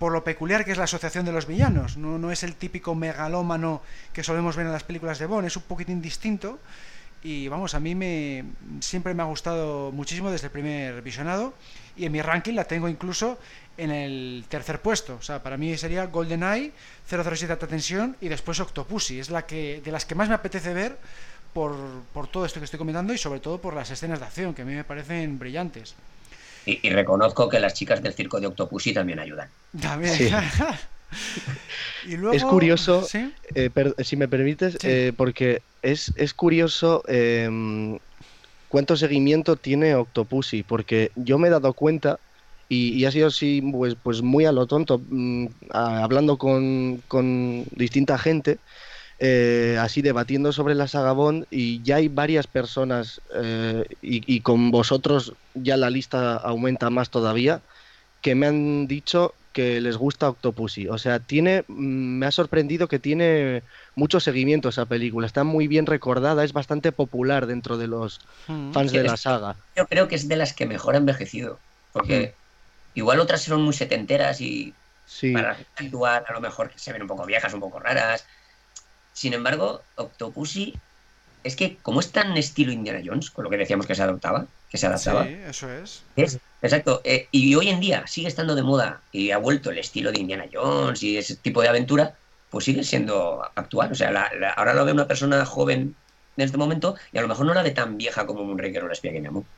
por lo peculiar que es la asociación de los villanos. No, no es el típico megalómano que solemos ver en las películas de Bond, es un poquitín distinto y vamos, a mí me siempre me ha gustado muchísimo desde el primer visionado y en mi ranking la tengo incluso en el tercer puesto, o sea, para mí sería GoldenEye, 007 Alta Tensión y después Octopussy, es la que de las que más me apetece ver por, por todo esto que estoy comentando y sobre todo por las escenas de acción que a mí me parecen brillantes. Y, y reconozco que las chicas del circo de Octopussy también ayudan. También. Sí. y luego, es curioso, ¿sí? eh, per, si me permites, Sí. eh, porque es, es curioso eh, cuánto seguimiento tiene Octopussy, porque yo me he dado cuenta, y, y ha sido así, pues, pues muy a lo tonto, mm, a- hablando con, con distinta gente, eh, así debatiendo sobre la saga Bond, y ya hay varias personas, eh, y, y con vosotros ya la lista aumenta más todavía, que me han dicho que les gusta Octopussy. O sea, tiene, mm, me ha sorprendido que tiene mucho seguimiento esa película. Está muy bien recordada, es bastante popular dentro de los Mm. fans Sí, de la es- saga. Yo creo que es de las que mejor ha envejecido. Porque igual otras son muy setenteras y Sí, para la gente actual a lo mejor que se ven un poco viejas, un poco raras. Sin embargo, Octopussy es que como es tan estilo Indiana Jones, con lo que decíamos que se adoptaba, que se adaptaba, Sí, eso es. es exacto. eh, y hoy en día sigue estando de moda y ha vuelto el estilo de Indiana Jones y ese tipo de aventura, pues sigue siendo actual. O sea, la- la- ahora lo ve una persona joven en este momento y a lo mejor no la ve tan vieja como Moonraker o la espía que me amó.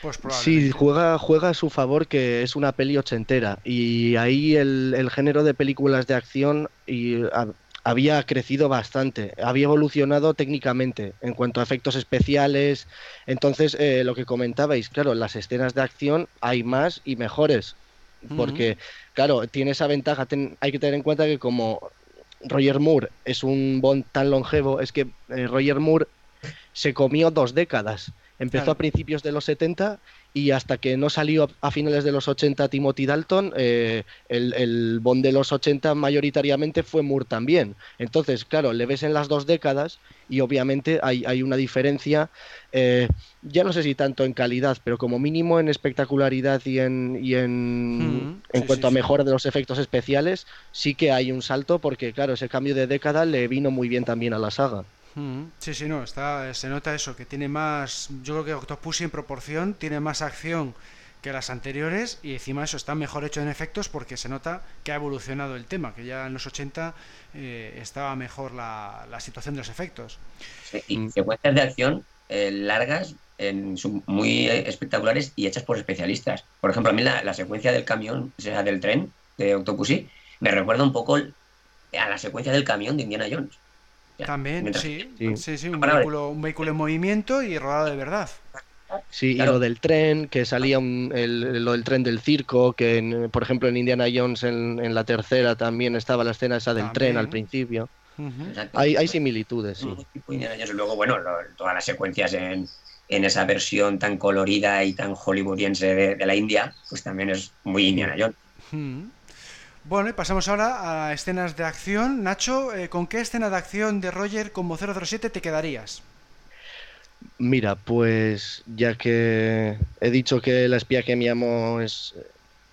Pues Sí, probablemente. juega, juega a su favor que es una peli ochentera y ahí el, el género de películas de acción y, había crecido bastante, había evolucionado técnicamente en cuanto a efectos especiales. Entonces, eh, lo que comentabais, claro, las escenas de acción hay más y mejores, porque, claro, tiene esa ventaja. ten- hay que tener en cuenta que como Roger Moore es un Bond tan longevo, es que eh, Roger Moore se comió dos décadas. Empezó Claro. a principios de los 70 y hasta que no salió a finales de los 80 Timothy Dalton, eh, el, el Bond de los 80 mayoritariamente fue Moore también. Entonces, claro, le ves en las dos décadas y obviamente hay, hay una diferencia, eh, ya no sé si tanto en calidad, pero como mínimo en espectacularidad y en, y en, Mm, en sí, cuanto sí, a sí. mejora de los efectos especiales, sí que hay un salto porque, claro, ese cambio de década le vino muy bien también a la saga. Mm, Sí, sí, no, está, se nota eso, que tiene más, yo creo que Octopussy en proporción tiene más acción que las anteriores y encima eso está mejor hecho en efectos porque se nota que ha evolucionado el tema, que ya en los 80 eh, estaba mejor la, la situación de los efectos. Sí, Y Mm. secuencias de acción eh, largas, en muy eh, espectaculares y hechas por especialistas. Por ejemplo, a mí la, la secuencia del camión, o sea, del tren de Octopussy, me recuerda un poco el- a la secuencia del camión de Indiana Jones. También, mientras- sí, Sí. sí, sí, un vehículo, un vehículo en movimiento y rodado de verdad. Sí, Claro. y lo del tren, que salía un- el- lo del tren del circo, que en- por ejemplo en Indiana Jones en, en la tercera también estaba la escena esa del tren al principio. Hay, hay similitudes, sí. Luego, bueno, lo- todas las secuencias en, en esa versión tan colorida y tan hollywoodiense de, de la India, pues también es muy Indiana Jones. Mm. Bueno, y pasamos ahora a escenas de acción. Nacho, eh, ¿con qué escena de acción de Roger como 007 te quedarías? Mira, pues ya que he dicho que la espía que me amo es,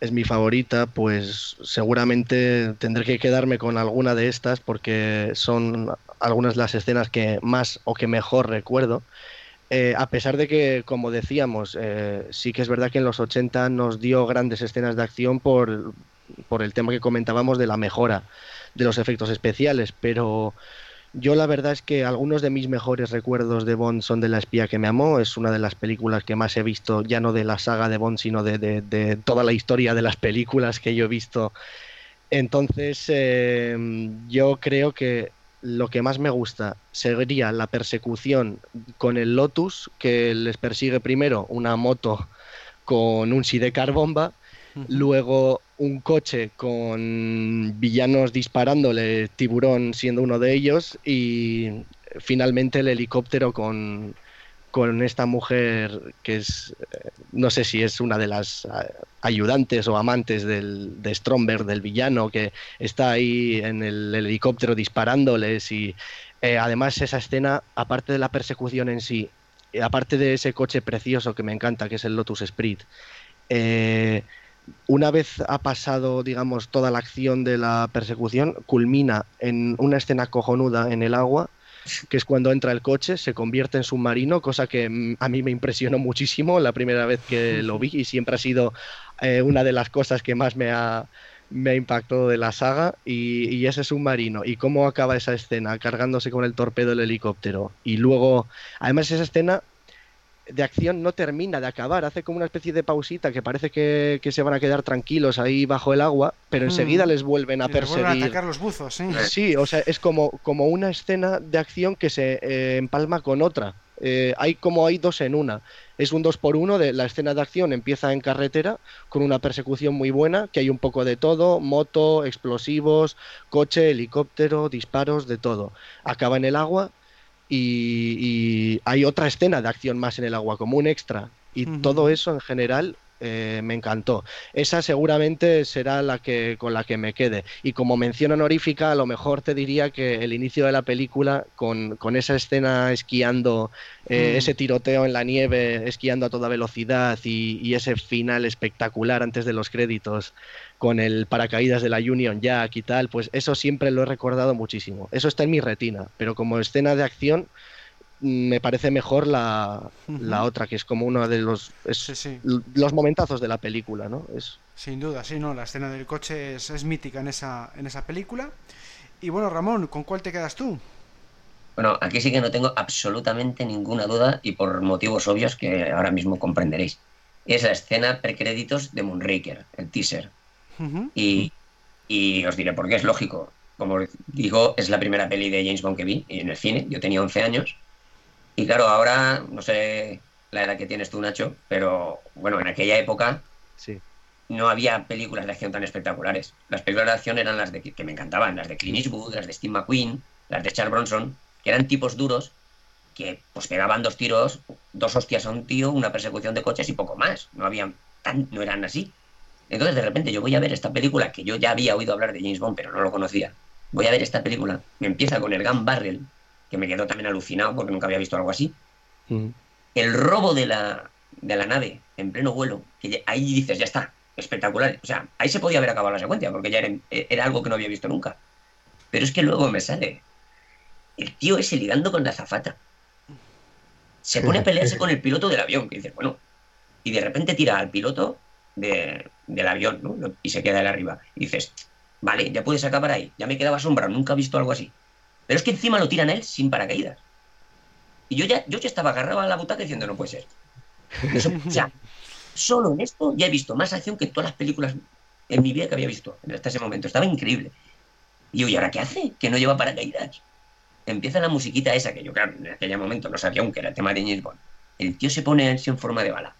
es mi favorita, pues seguramente tendré que quedarme con alguna de estas porque son algunas de las escenas que más o que mejor recuerdo. Eh, a pesar de que, como decíamos, eh, sí que es verdad que en los 80 nos dio grandes escenas de acción por, por el tema que comentábamos de la mejora de los efectos especiales, pero yo la verdad es que algunos de mis mejores recuerdos de Bond son de La espía que me amó, es una de las películas que más he visto, ya no de la saga de Bond, sino de, de- de toda la historia de las películas que yo he visto. Entonces, eh, yo creo que lo que más me gusta sería la persecución con el Lotus, que les persigue primero una moto con un sidecar bomba, luego un coche con villanos disparándole, tiburón siendo uno de ellos, y finalmente el helicóptero con, con esta mujer que es, eh, no sé si es una de las eh, ayudantes o amantes del, de Stromberg, del villano, que está ahí en el helicóptero disparándoles y eh, además esa escena, aparte de la persecución en sí, aparte de ese coche precioso que me encanta, que es el Lotus Sprint, una vez ha pasado, digamos, toda la acción de la persecución, culmina en una escena cojonuda en el agua, que es cuando entra el coche, se convierte en submarino, cosa que mm, a mí me impresionó muchísimo la primera vez que lo vi y siempre ha sido eh, una de las cosas que más me ha, me ha impactado de la saga y, y ese submarino y cómo acaba esa escena cargándose con el torpedo del helicóptero y luego, además esa escena de acción no termina de acabar, hace como una especie de pausita que parece que, que se van a quedar tranquilos ahí bajo el agua, pero Mm. enseguida les vuelven a Y les vuelven a perseguir. atacar los buzos, sí. Sí, o sea, es como, como una escena de acción que se eh, empalma con otra. Eh, hay como hay dos en una. Es un dos por uno de la escena de acción empieza en carretera con una persecución muy buena, que hay un poco de todo, moto, explosivos, coche, helicóptero, disparos, de todo. Acaba en el agua y, y hay otra escena de acción más en el agua, como un extra. Y todo eso en general eh, me encantó. Esa seguramente será la que con la que me quede. Y como mención honorífica, a lo mejor te diría que el inicio de la película, con, esa escena esquiando, eh, mm. ese tiroteo en la nieve, esquiando a toda velocidad y, ese final espectacular antes de los créditos con el paracaídas de la Union Jack y tal, pues eso siempre lo he recordado muchísimo. Eso está en mi retina, pero como escena de acción me parece mejor la, otra, que es como uno de los, los momentazos de la película, ¿no? Es... Sin duda, sí, no, la escena del coche es, mítica en esa, en esa película. Y bueno, Ramón, ¿con cuál te quedas tú? Bueno, aquí sí que no tengo absolutamente ninguna duda y por motivos obvios que ahora mismo comprenderéis. Es la escena precréditos de Moonraker, el teaser. y, y os diré por qué es lógico. Como digo, es la primera peli de James Bond que vi en el cine. Yo tenía 11 años y claro, ahora no sé la edad que tienes tú, Nacho, pero bueno, en aquella época sí. no había películas de acción tan espectaculares. Las películas de acción eran las de, que me encantaban, las de Clint Eastwood, las de Steve McQueen, las de Charles Bronson, que eran tipos duros que pues pegaban dos tiros, dos hostias a un tío, una persecución de coches y poco más. No habían tan, no eran así. Entonces de repente yo voy a ver esta película que yo ya había oído hablar de James Bond, pero no lo conocía. Voy a ver esta película, me empieza con el Gun Barrel, que me quedó también alucinado porque nunca había visto algo así. Mm. El robo de la, de la nave en pleno vuelo, que ahí dices, ya está, espectacular. O sea, ahí se podía haber acabado la secuencia porque ya era, algo que no había visto nunca. Pero es que luego me sale el tío ese ligando con la zafata. Se pone a pelearse con el piloto del avión, que dices, bueno, y de repente tira al piloto del avión, ¿no? Y se queda él arriba. Y dices, vale, ya puedes acabar ahí. Ya me quedaba sombra, nunca he visto algo así. Pero es que encima lo tiran él sin paracaídas. Y yo ya, yo ya estaba agarrado a la butaca diciendo, no puede ser. o sea, solo en esto ya he visto más acción que todas las películas en mi vida que había visto hasta ese momento. Estaba increíble. Y yo, ¿y ahora qué hace? Que no lleva paracaídas. Empieza la musiquita esa, que yo, claro, en aquel momento no sabía aún que era el tema de James Bond. El tío se pone en forma de bala.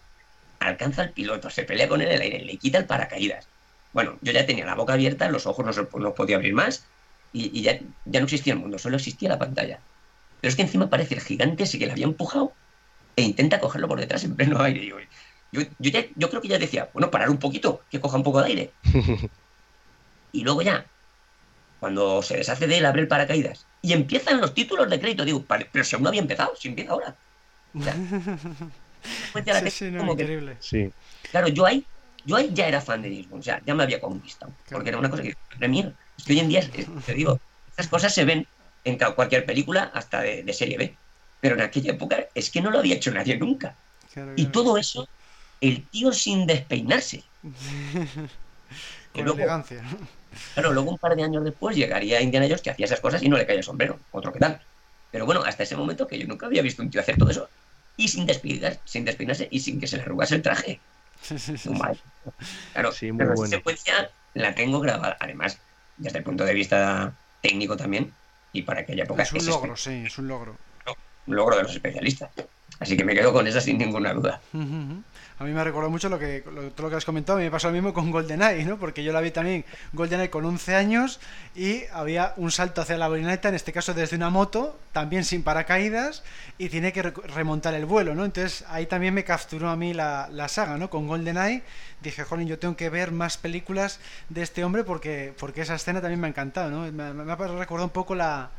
Alcanza al piloto, se pelea con él en el aire, le quita el paracaídas. Bueno, yo ya tenía la boca abierta, los ojos no, no podía abrir más y, ya, ya, no existía el mundo, solo existía la pantalla. Pero es que encima parece el gigante ese que le había empujado e intenta cogerlo por detrás en pleno aire. Yo, yo, yo, creo que ya decía, bueno, parar un poquito, que coja un poco de aire. y luego ya, cuando se deshace de él, abre el paracaídas y empiezan los títulos de crédito. Digo, pero si aún no había empezado, si empieza ahora. sí, increíble. Sí. Claro, yo ahí, yo ahí ya era fan de Disney, o sea, ya me había conquistado. Porque era una cosa que, Premier, hoy en día, te digo, estas cosas se ven en cualquier película, hasta de, serie B. Pero en aquella época es que no lo había hecho nadie nunca. y todo eso, el tío sin despeinarse. Con elegancia. Claro, luego un par de años después llegaría Indiana Jones que hacía esas cosas y no le caía el sombrero. Otro que tal. Pero bueno, hasta ese momento que yo nunca había visto un tío hacer todo eso. Y sin despeinarse, sin despeinarse y sin que se le arrugase el traje. Claro, sí, muy esa secuencia la tengo grabada. Además, desde el punto de vista técnico también, y para aquella época. Es un logro, sí, es un logro. Un logro de los especialistas. Así que me quedo con esa sin ninguna duda. A mí me ha recordado mucho lo que, todo lo que has comentado. me pasó lo mismo con GoldenEye, ¿no? Porque yo la vi también GoldenEye con 11 años y había un salto hacia la bolineta, en este caso desde una moto, también sin paracaídas, y tiene que remontar el vuelo, ¿no? Entonces ahí también me capturó a mí la, la saga, ¿no? Con GoldenEye dije, jolín, yo tengo que ver más películas de este hombre porque, porque esa escena también me ha encantado, ¿no? Me ha recordado un poco la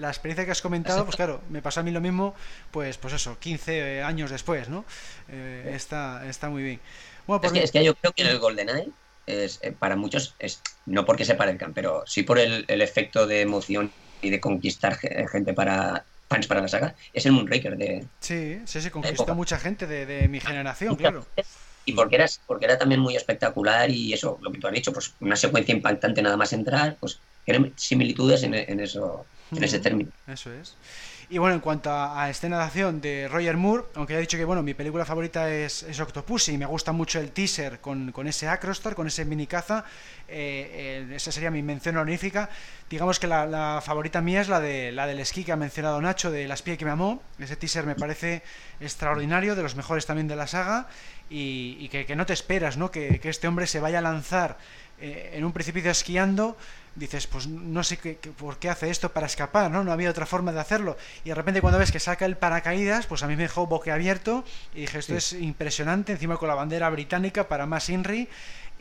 la experiencia que has comentado, pues claro, me pasó a mí lo mismo, pues pues eso, 15 eh, años después, ¿no? Eh, está, está muy bien. Bueno, es, que, es, que, yo creo que el GoldenEye es, eh, para muchos, es no porque se parezcan, pero sí por el, efecto de emoción y de conquistar gente para fans para la saga, es el Moonraker de... Sí, sí, sí, conquistó mucha gente de, mi generación, claro. Y porque era, porque era también muy espectacular y eso, lo que tú has dicho, pues una secuencia impactante nada más entrar, pues eran similitudes en, en eso en ese término. Eso es. Y bueno, en cuanto a, escena de acción de Roger Moore, aunque ya he dicho que bueno, mi película favorita es, es Octopussy y me gusta mucho el teaser con, con ese Acrostar, con ese mini caza, eh, esa sería mi mención honorífica. Digamos que la, favorita mía es la de la del esquí que ha mencionado Nacho, de La espía que me amó. Ese teaser me parece extraordinario, de los mejores también de la saga, y, que, no te esperas, ¿no? Que, que este hombre se vaya a lanzar eh, en un precipicio esquiando dices, pues no sé qué, por qué hace esto para escapar, ¿no? No había otra forma de hacerlo. Y de repente cuando ves que saca el paracaídas, pues a mí me dejó boquiabierto y dije, esto es impresionante, encima con la bandera británica para más Inri.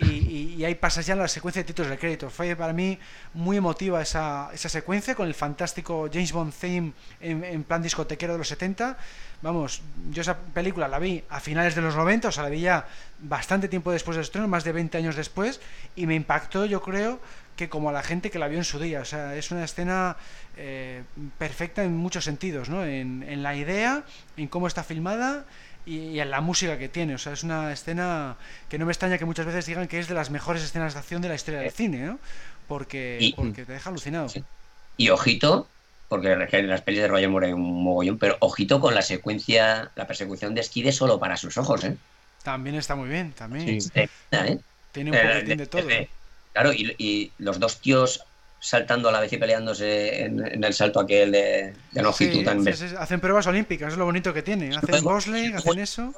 Y, ahí pasas ya la secuencia de títulos de crédito. Fue para mí muy emotiva esa, esa secuencia con el fantástico James Bond theme en, en, plan discotequero de los 70. Vamos, yo esa película la vi a finales de los 90, o sea, la vi ya bastante tiempo después del estreno, más de 20 años después, y me impactó, yo creo, que como a la gente que la vio en su día. O sea, es una escena eh, perfecta en muchos sentidos, ¿no? En, en, la idea, en cómo está filmada y, en la música que tiene. O sea, es una escena que no me extraña que muchas veces digan que es de las mejores escenas de acción de la historia del eh, cine, ¿no? Porque, porque te deja alucinado. Y ojito, porque en las pelis de Roger Moore hay un mogollón, pero ojito con la secuencia, la persecución de Skide solo para sus ojos, ¿eh? También está muy bien, también. Sí. ¿eh? Tiene un poquitín de todo. Claro, y, los dos tíos saltando a la vez y peleándose en, el salto aquel de, de longitud hacen pruebas olímpicas, es lo bonito que tiene. Hacen bobsleigh, hacen eso.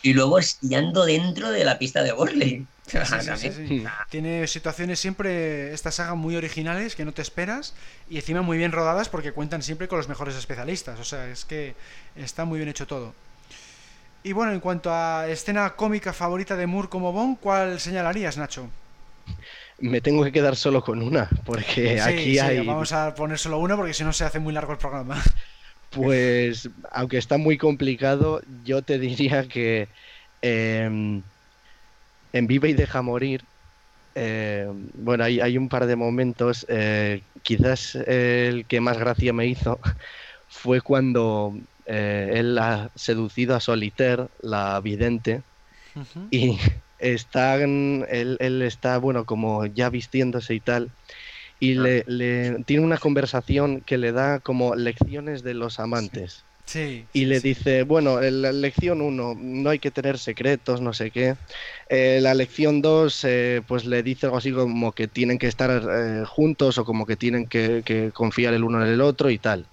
Y luego esquiando dentro de la pista de bobsleigh. tiene situaciones siempre, esta saga muy originales que no te esperas y encima muy bien rodadas porque cuentan siempre con los mejores especialistas. O sea, es que está muy bien hecho todo. Y bueno, en cuanto a escena cómica favorita de Moore como Bond, ¿cuál señalarías, Nacho? Me tengo que quedar solo con una, porque aquí hay... Vamos a poner solo una porque si no se hace muy largo el programa. Pues, aunque está muy complicado, yo te diría que em, en Viva y Deja Morir, em, bueno, hay, hay, un par de momentos, eh, quizás el que más gracia me hizo fue cuando eh, él ha seducido a Solitaire, la vidente, y están, él, él, está, bueno, como ya vistiéndose y tal, y le, le, tiene una conversación que le da como lecciones de los amantes. Sí. y le dice, bueno, la lección 1, no hay que tener secretos, no sé qué. Eh, la lección 2, eh, pues le dice algo así como que tienen que estar eh, juntos o como que tienen que, que, confiar el uno en el otro y tal.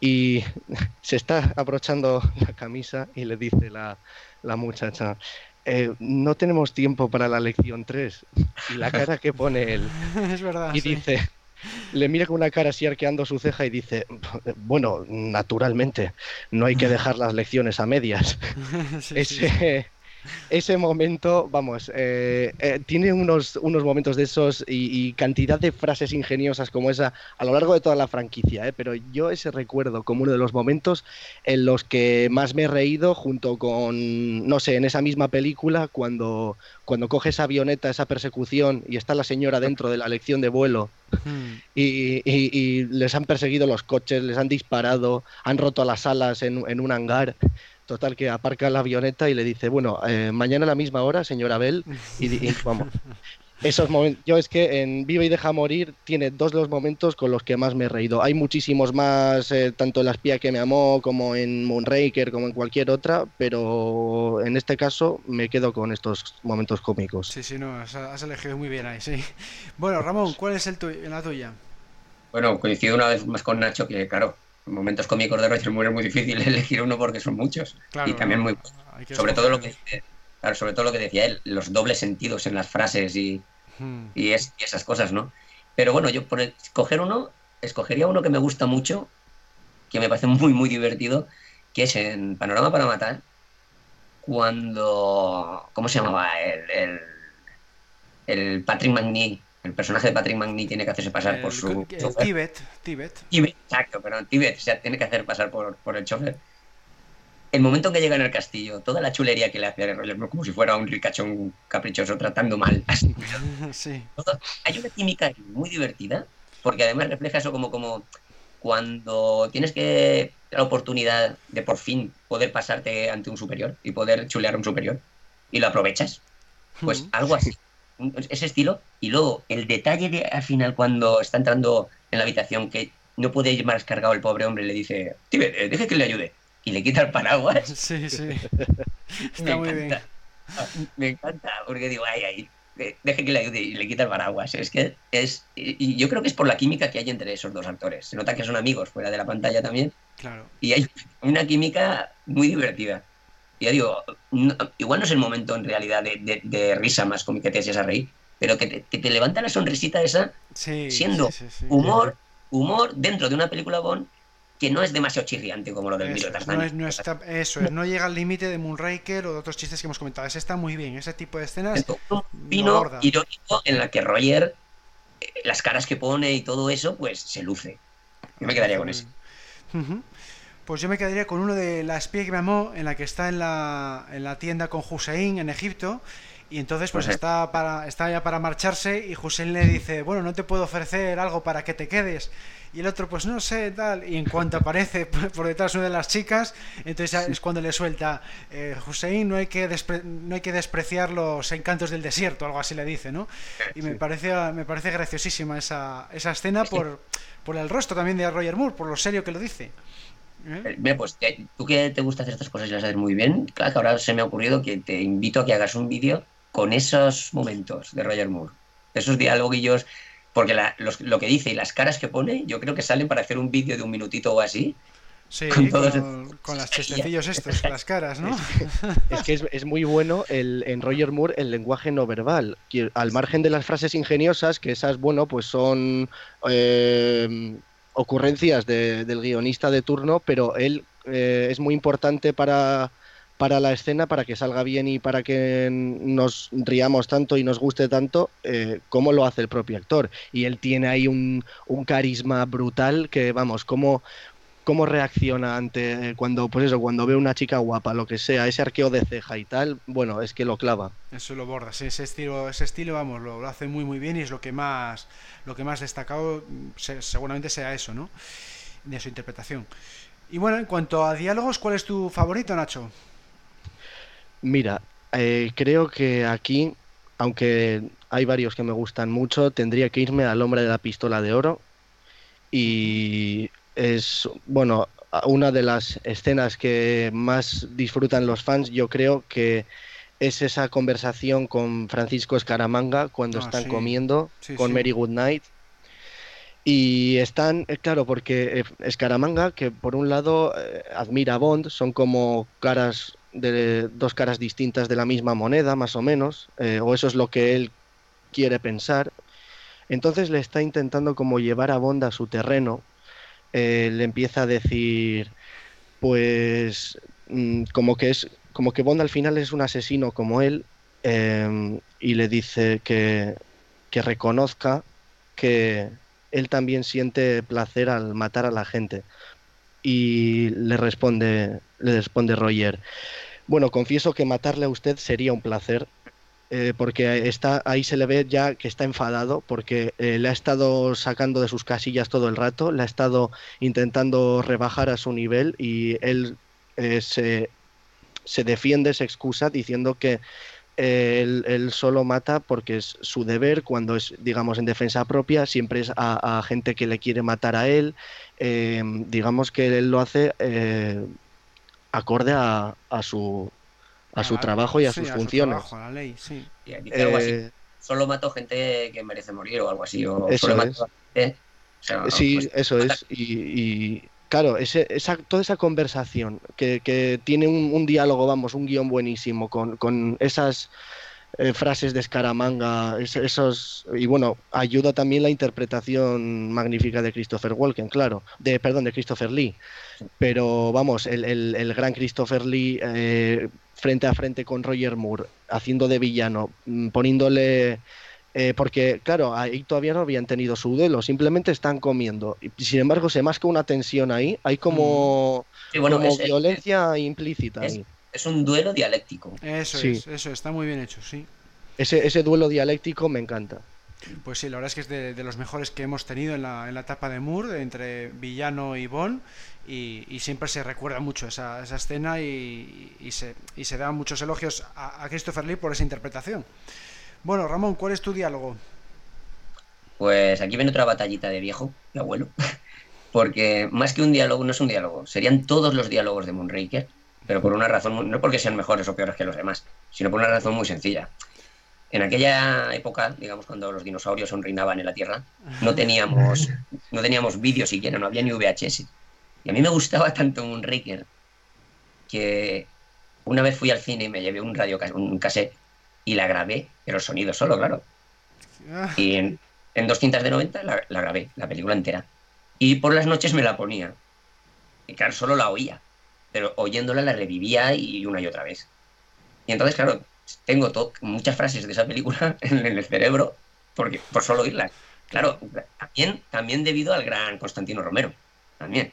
Y se está abrochando la camisa y le dice la, la muchacha, eh, no tenemos tiempo para la lección 3. Y la cara que pone él. es verdad. Y dice, le mira con una cara así arqueando su ceja y dice, bueno, naturalmente, no hay que dejar las lecciones a medias. Ese, ese momento, vamos, eh, eh, tiene unos, unos momentos de esos y, cantidad de frases ingeniosas como esa a lo largo de toda la franquicia, eh, pero yo ese recuerdo como uno de los momentos en los que más me he reído junto con, no sé, en esa misma película cuando, cuando coge esa avioneta, esa persecución y está la señora dentro de la lección de vuelo y, les han perseguido los coches, les han disparado, han roto las alas en un hangar. Total, que aparca la avioneta y le dice, bueno, eh, mañana a la misma hora, señora Bell, y, vamos. Esos momentos, yo es que en Viva y Deja Morir tiene dos de los momentos con los que más me he reído. Hay muchísimos más, eh, tanto en La espía que me amó, como en Moonraker, como en cualquier otra, pero en este caso me quedo con estos momentos cómicos. Sí, sí, no, has, elegido muy bien ahí, sí. Bueno, Ramón, ¿cuál es el en la tuya? Bueno, coincido una vez más con Nacho, que claro, momentos cómicos de Roger Moore es muy difícil elegir uno porque son muchos. y también muy. Sobre todo, lo que, claro, sobre todo lo que decía él, los dobles sentidos en las frases y, hmm. y, es, esas cosas, ¿no? Pero bueno, yo por escoger uno, escogería uno que me gusta mucho, que me parece muy, muy divertido, que es en Panorama para Matar, cuando. ¿Cómo se llamaba? El, el, el Patrick McNee el personaje de Patrick Magny tiene que hacerse pasar por su. Tibet, Tibet. Exacto, perdón, Tibet, o sea, tiene que hacer pasar por, por el chofer. El momento en que llega en el castillo, toda la chulería que le hace a Roger como si fuera un ricachón caprichoso tratando mal. sí. hay una química muy divertida, porque además refleja eso como, como cuando tienes que la oportunidad de por fin poder pasarte ante un superior y poder chulear a un superior y lo aprovechas. Pues algo así ese estilo. Y luego el detalle de al final cuando está entrando en la habitación que no puede ir más cargado el pobre hombre, le dice, Tíbet, eh, deje que le ayude. Y le quita el paraguas. Sí, sí. Está muy bien. Me encanta, porque digo, ay, ay, deje que le ayude y le quita el paraguas. Es que es. Y yo creo que es por la química que hay entre esos dos actores. Se nota que son amigos fuera de la pantalla también. Claro. Y hay una química muy divertida ya digo, igual no es el momento en realidad de, risa más como que te a reír, pero que te, que te levanta la sonrisita esa, Sí, siendo sí, sí, sí. humor, humor dentro de una película Bond que no es demasiado chirriante como lo del Eso es, Tarzán. no, es- no está- eso es, no llega al límite de Moonraker o de otros chistes que hemos comentado. Ese está muy bien, ese tipo de escenas. un vino irónico en la que Roger, eh, las caras que pone y todo eso, pues se luce. Yo me quedaría con eso. Ujú. Pues yo me quedaría con uno de La espía que me amó, en la que está en la, en la tienda con Hussein en Egipto. Y entonces pues está, para, está ya para marcharse y Hussein le dice, bueno, no te puedo ofrecer algo para que te quedes. Y el otro, pues no sé, tal. Y en cuanto aparece por detrás una de las chicas, entonces es cuando le suelta, eh, Hussein, no hay, que no hay que despreciar los encantos del desierto, algo así le dice, ¿no? Y me parece, me parece graciosísima esa, esa escena por, por el rostro también de Roger Moore, por lo serio que lo dice. ¿Eh? Eh, Mira, pues te- tú que te gusta hacer estas cosas y las haces muy bien, claro que ahora se me ha ocurrido que te invito a que hagas un vídeo con esos momentos de Roger Moore, esos dialoguillos, porque la- los- lo que dice y las caras que pone, yo creo que salen para hacer un vídeo de un minutito o así. Sí, Con con, todos con las chistecillos estos, las caras, ¿no? Es que es, es muy bueno el, en Roger Moore el lenguaje no verbal. Al margen de las frases ingeniosas, que esas, bueno, pues son eh, ocurrencias de- del guionista de turno, pero él eh, es muy importante para, para la escena, para que salga bien y para que nos riamos tanto y nos guste tanto, eh, como lo hace el propio actor. Y él tiene ahí un, un carisma brutal que, vamos, como cómo reacciona ante cuando pues eso cuando ve una chica guapa lo que sea ese arqueo de ceja y tal bueno es que lo clava Eso lo borda, sí, ese estilo, ese estilo, vamos, lo, lo hace muy muy bien y es lo que más, lo que más destacado mm, se- seguramente sea eso, ¿no? De su interpretación. Y bueno, en cuanto a diálogos, ¿cuál es tu favorito, Nacho? mira eh, creo que aquí aunque hay varios que me gustan mucho tendría que irme al hombre de la pistola de oro y es bueno una de las escenas que más disfrutan los fans yo creo que es esa conversación con Francisco Escaramanga cuando Ah, están sí. comiendo Sí, con sí. Mary Goodnight Y están, eh, claro, porque eh, Escaramanga, que por un lado eh, admira a Bond, son como caras de dos caras distintas de la misma moneda, más o menos, eh, o eso es lo que él quiere pensar. Entonces le está intentando como llevar a Bond a su terreno. Eh, le empieza a decir, pues, mm, como que es, como que Bond al final es un asesino como él, eh, y le dice que, que reconozca que él también siente placer al matar a la gente. Y le responde, le responde Roger, bueno, confieso que matarle a usted sería un placer, eh, porque está, ahí se le ve ya que está enfadado, porque eh, le ha estado sacando de sus casillas todo el rato, le ha estado intentando rebajar a su nivel y él eh, se, se defiende, se excusa diciendo que él, solo mata porque es su deber, cuando es, digamos, en defensa propia, siempre es a, a gente que le quiere matar a él. digamos que él lo hace acorde a, a su, a su trabajo y a sí, sus su funciones. trabajo, a la ley, sí. Y algo así. Eh, Solo mato gente que merece morir o algo así. O Eso solo mato a gente. O sea, Sí, pues, eso es. Y, y, claro, ese, esa, toda esa conversación que, que tiene un, un diálogo, vamos, un guion buenísimo con, con esas eh, frases de escaramanga, es- esos y bueno, ayuda también la interpretación magnífica de Christopher Walken, claro, de perdón, de Christopher Lee. Pero vamos, el, el- el gran Christopher Lee eh, frente a frente con Roger Moore, haciendo de villano, mm, poniéndole eh, porque, claro, ahí todavía no habían tenido su duelo, simplemente están comiendo. Y, sin embargo, se masca una tensión ahí, hay como, sí, bueno, como es, es- violencia implícita es- ahí. es un duelo dialéctico. Eso Sí. es, eso está muy bien hecho, sí. Ese, ese duelo dialéctico me encanta. Pues sí, la verdad es que es de, de los mejores que hemos tenido en la, en la etapa de Moore, entre villano y Bond, y, y siempre se recuerda mucho esa, esa escena y, y se, y se dan muchos elogios a, a Christopher Lee por esa interpretación. Bueno, Ramón, ¿cuál es tu diálogo? Pues aquí viene otra batallita de viejo, de abuelo. Porque más que un diálogo, no es un diálogo. Serían todos los diálogos de Moonraker, pero por una razón, no porque sean mejores o peores que los demás, sino por una razón muy sencilla. En aquella época, digamos, cuando los dinosaurios aún reinaban en la Tierra, no teníamos, no teníamos vídeo siquiera, no había ni VHS. Y a mí me gustaba tanto Moonraker que una vez fui al cine y me llevé un radio un cassette y la grabé, pero sonido solo, claro. Ah. Y en, en dos cintas de 90 la, la grabé, la película entera. Y por las noches me la ponía. Y claro, solo la oía. Pero oyéndola la revivía y una y otra vez. Y entonces, claro, tengo muchas frases de esa película en, en el cerebro porque, por solo oírlas. Claro, también, también debido al gran Constantino Romero. También.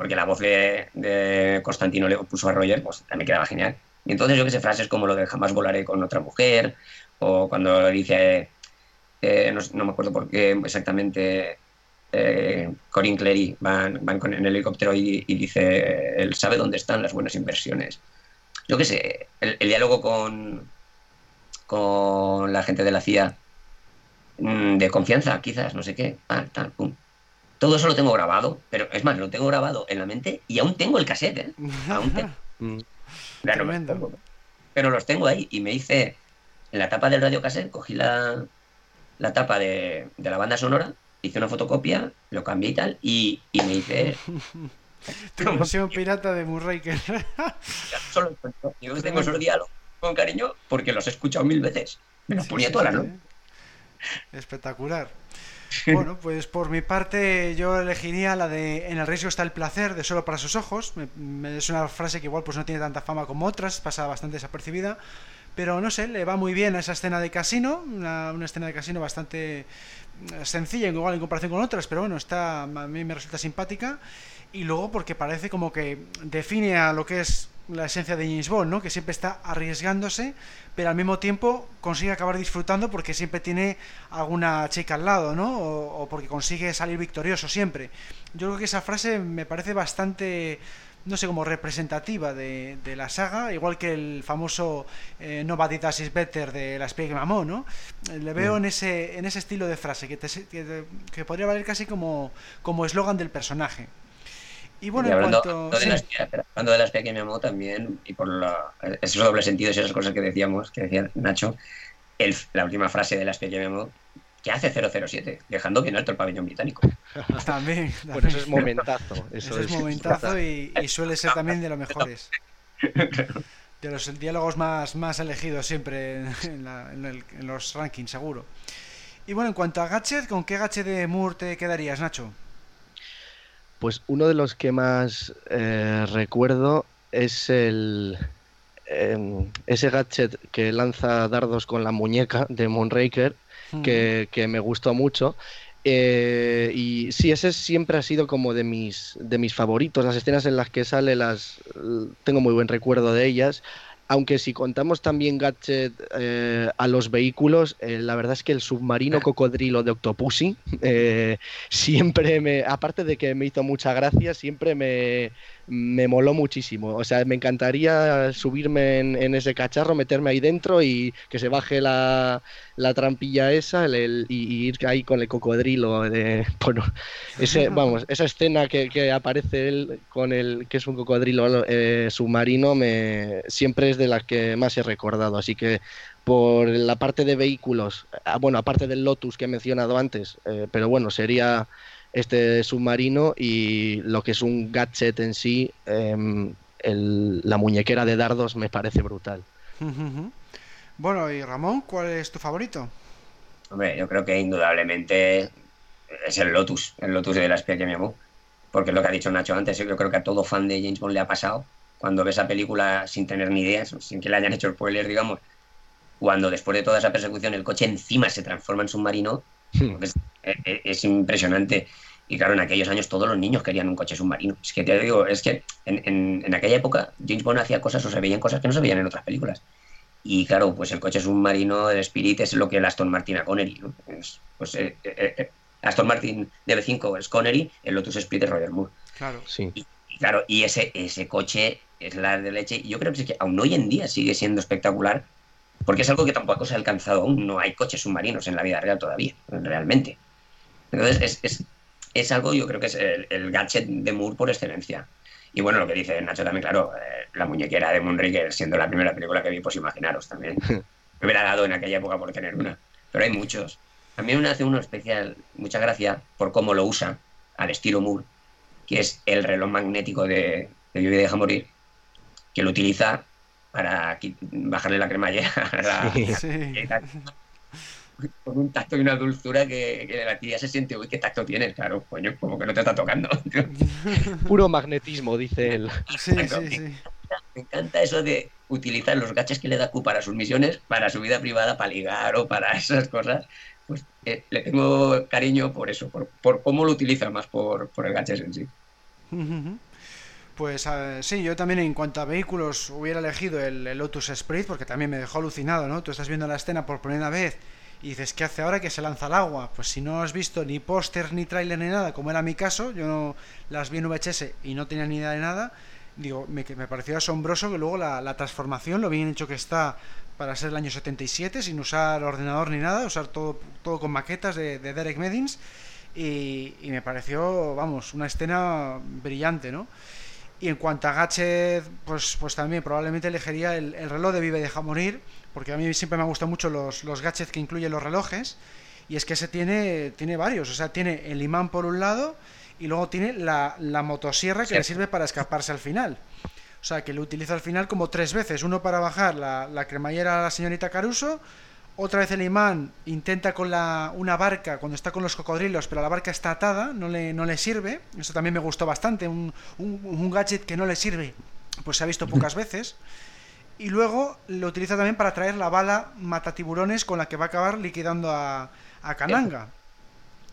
Porque la voz de, Constantino le puso a Roger, pues también quedaba genial. Y entonces yo que sé, frases como lo de jamás volaré con otra mujer, o cuando dice, eh, no, me acuerdo por qué exactamente, eh, Corinne Clery van, van con, en el helicóptero y, dice, él sabe dónde están las buenas inversiones. Yo qué sé, el, el diálogo con, con la gente de la CIA, mm, de confianza, quizás, no sé qué, tal, tal, pum. Todo eso lo tengo grabado, pero es más, lo tengo grabado en la mente y aún tengo el cassette, ¿eh? Aún tengo. Mm. Claro, Tremendo. pero- Pero los tengo ahí y me hice en la tapa del radio cassette, cogí la, la tapa de, de la banda sonora, hice una fotocopia, lo cambié y tal, y, y me hice. Tu versión pirata de Moonraker. solo Yo tengo esos diálogos con cariño porque los he escuchado mil veces. Me los Sí, ponía sí, todas sí, las noches. sí. Espectacular. Bueno, pues por mi parte yo elegiría la de En el riesgo está el placer de Solo para sus ojos. Es una frase que igual pues no tiene tanta fama como otras, pasa bastante desapercibida. Pero no sé, le va muy bien a esa escena de casino, una, una escena de casino bastante eh, sencilla igual en comparación con otras, pero bueno, está, a mí me resulta simpática. Y luego porque parece como que define a lo que es la esencia de James Bond, ¿no? Que siempre está arriesgándose, pero al mismo tiempo consigue acabar disfrutando porque siempre tiene alguna chica al lado, ¿no? O, o porque consigue salir victorioso siempre. Yo creo que esa frase me parece bastante, no sé, como representativa de, de la saga, igual que el famoso eh, Nobody Does Is Better de la espía que mamó, ¿no? Le veo en ese, en ese estilo de frase que, te- que, que podría valer casi como como eslogan del personaje. Y bueno, Y en hablando, cuanto... de sí. la espía, hablando de la espía que me amó también, y por la- esos dobles sentidos y esas cosas que decíamos, que decía Nacho, el- la última frase de la espía que me amó, ¿qué hace 007? Dejando bien alto el pabellón británico. También, Bueno, también. eso es momentazo. Eso, Eso es momentazo y, y suele ser también de los mejores. De los diálogos más, más elegidos siempre en, la- en el- en los rankings, seguro. Y bueno, en cuanto a gadget, ¿con qué gadget de Moore te quedarías, Nacho? Pues uno de los que más eh, recuerdo es el em, ese gadget que lanza dardos con la muñeca de Moonraker, que, que me gustó mucho. Eh, y sí, ese siempre ha sido como de mis, de mis favoritos. Las escenas en las que sale las tengo muy buen recuerdo de ellas. Aunque si contamos también gadget eh, a los vehículos, eh, la verdad es que el submarino cocodrilo de Octopussy eh, siempre me, aparte de que me hizo mucha gracia, siempre me, me moló muchísimo. O sea, me encantaría subirme en, ese cacharro, meterme ahí dentro y que se baje la, la trampilla esa el- el- y ir ahí con el cocodrilo. De, bueno, ese, vamos, esa escena que, que aparece él con el que es un cocodrilo eh, submarino me, siempre es de las que más he recordado. Así que por la parte de vehículos, ah, bueno, aparte del Lotus que he mencionado antes, eh, pero bueno, sería este submarino y lo que es un gadget en sí, em, el- la muñequera de dardos me parece brutal. Bueno, y Ramón, ¿cuál es tu favorito? Hombre, yo creo que indudablemente es el Lotus, el Lotus de la espía que me amó. Porque es lo que ha dicho Nacho antes, yo creo que a todo fan de James Bond le ha pasado cuando ve esa película sin tener ni ideas, sin que le hayan hecho spoilers, digamos. Cuando después de toda esa persecución el coche encima se transforma en submarino, es, es- es impresionante. Y claro, en aquellos años todos los niños querían un coche submarino. Es que te digo, es que en, en- en aquella época James Bond hacía cosas o se veían cosas que no se veían en otras películas. Y claro, pues el coche submarino, el Spirit, es lo que el Aston Martin a Connery. ¿no? Es, pues, eh, eh, eh, Aston Martin DB5 es Connery, el Lotus Spirit es Roger Moore. Claro. Sí. Y claro, y ese, ese coche es la de leche. Y yo creo que, es que aún hoy en día sigue siendo espectacular, porque es algo que tampoco se ha alcanzado aún. No hay coches submarinos en la vida real todavía, realmente. Entonces, es, es, es algo, yo creo que es el, el gadget de Moore por excelencia. Y bueno, lo que dice Nacho también, claro, eh, la muñequera de Moonraker, siendo la primera película que vi, pues imaginaros también. Me hubiera dado en aquella época por tener una. Pero hay muchos. A mí me hace uno especial, mucha gracia por cómo lo usa, al estilo Moore, que es el reloj magnético de, de Vive y Deja Morir, que lo utiliza para bajarle la cremallera a la, Sí. Sí. con un tacto y una dulzura que, que la tía se siente, uy, qué tacto tienes, claro, coño, como que no te está tocando. Puro magnetismo, dice él. Sí, sí, sí. Me encanta eso de utilizar los gaches que le da Q para sus misiones, para su vida privada, para ligar o para esas cosas. Pues eh, le tengo cariño por eso, por, por cómo lo utiliza más por, por el gaches en sí. Pues eh, sí, yo también en cuanto a vehículos hubiera elegido el, Lotus Esprit porque también me dejó alucinado, ¿no? Tú estás viendo la escena por primera vez y dices, ¿qué hace ahora que se lanza al agua? Pues si no has visto ni póster, ni tráiler, ni nada, como era mi caso, yo no las vi en VHS y no tenía ni idea de nada, digo, me, me pareció asombroso que luego la, la transformación, lo bien hecho que está para ser el año 77, sin usar ordenador ni nada, usar todo, todo con maquetas de, de Derek Medins, y, y me pareció, vamos, una escena brillante, ¿no? Y en cuanto a gadget, pues, pues también probablemente elegiría el, el reloj de Vive y Deja Morir, porque a mí siempre me han gustado mucho los, los gadgets que incluyen los relojes, y es que ese tiene, tiene varios, o sea, tiene el imán por un lado, y luego tiene la, la motosierra que Sí. le sirve para escaparse al final. O sea, que lo utiliza al final como tres veces. Uno para bajar la, la cremallera a la señorita Caruso, otra vez el imán intenta con la, una barca cuando está con los cocodrilos, pero la barca está atada, no le, no le sirve. Eso también me gustó bastante. Un, un, un gadget que no le sirve, pues se ha visto pocas veces. Y luego lo utiliza también para traer la bala matatiburones con la que va a acabar liquidando a, a Kananga.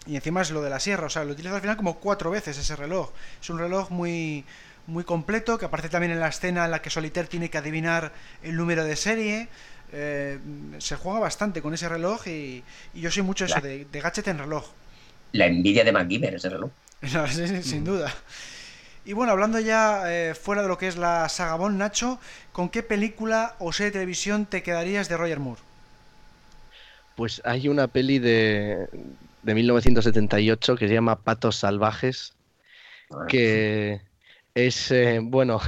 Y encima es lo de la sierra, o sea, lo utiliza al final como cuatro veces ese reloj. Es un reloj muy, muy completo, que aparece también en la escena en la que Solitaire tiene que adivinar el número de serie. Eh, se juega bastante con ese reloj y, y yo soy mucho eso, de, de gadget en reloj. La envidia de MacGyver, ese reloj. No, sí, sí, sin duda. Y bueno, hablando ya eh, fuera de lo que es la saga Bond, Nacho, ¿con qué película o serie de televisión te quedarías de Roger Moore? Pues hay una peli de, de 1978 que se llama Patos Salvajes, que es, eh, bueno,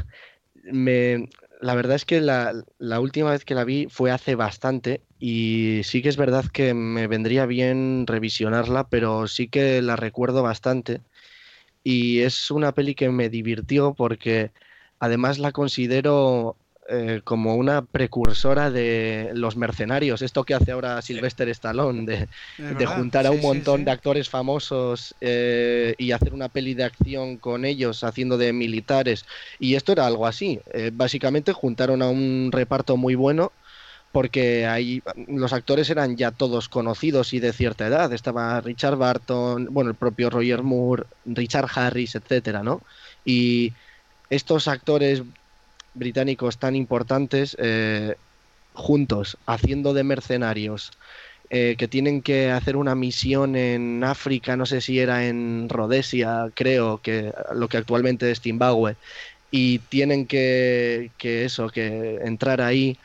me, la verdad es que la, la última vez que la vi fue hace bastante y sí que es verdad que me vendría bien revisionarla, pero sí que la recuerdo bastante. Y es una peli que me divirtió porque además la considero eh, como una precursora de los mercenarios, esto que hace ahora Sylvester Stallone, de, juntar a un sí, montón sí. de actores famosos eh, y hacer una peli de acción con ellos haciendo de militares. Y esto era algo así. Eh, básicamente juntaron a un reparto muy bueno porque ahí los actores eran ya todos conocidos y de cierta edad. Estaba Richard Barton, bueno, el propio Roger Moore, Richard Harris, etcétera, ¿no? Y estos actores británicos tan importantes eh, juntos, haciendo de mercenarios, eh, que tienen que hacer una misión en África, no sé si era en Rhodesia, creo, que lo que actualmente es Zimbabue, y tienen que, que eso, que entrar ahí.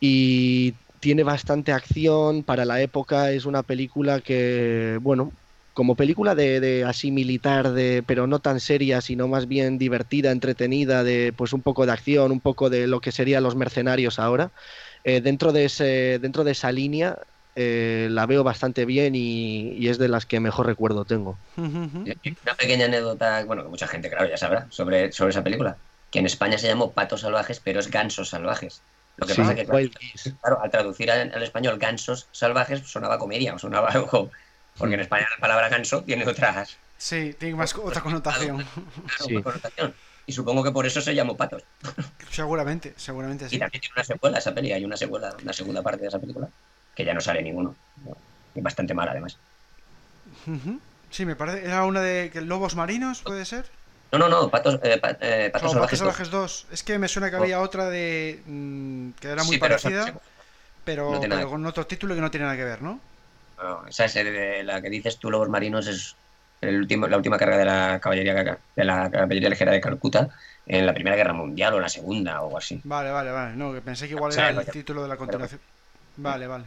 Y tiene bastante acción para la época, es una película que, bueno, como película de, de así militar, de, pero no tan seria, sino más bien divertida, entretenida, de pues un poco de acción, un poco de lo que serían los mercenarios ahora. Eh, dentro, de ese, dentro de esa línea eh, la veo bastante bien y, y es de las que mejor recuerdo tengo. Una pequeña anécdota, bueno, que mucha gente, claro, ya sabrá, sobre, sobre esa película. Que en España se llamó Patos Salvajes, pero es Gansos Salvajes. Lo que Sí, pasa que, claro, al traducir al, al español gansos salvajes sonaba comedia, sonaba algo. Porque en España la palabra ganso tiene otras, Sí, tiene más otra connotación. Sí. otra connotación. Y supongo que por eso se llamó Patos. seguramente, seguramente Y sí. también tiene una secuela esa peli, hay una secuela, una segunda parte de esa película, que ya no sale ninguno. ¿no? Y bastante mal además. Sí, me parece. ¿Era una de lobos marinos, puede ser? No, no, no, Patos, eh, pa- eh, Patos No, Salvajes. Patos. Salvajes 2. Es que me suena que había otra de. mm, que era muy Sí, pero parecida, pero, no tiene nada pero con otro título que no tiene nada que ver, ¿no? No, esa es la que dices tú, Lobos Marinos, es el último, la última carga de la caballería de la caballería ligera de Calcuta en la Primera Guerra Mundial o la Segunda o algo así. Vale, vale, vale. No, que pensé que igual era el título de la continuación. Vale, vale.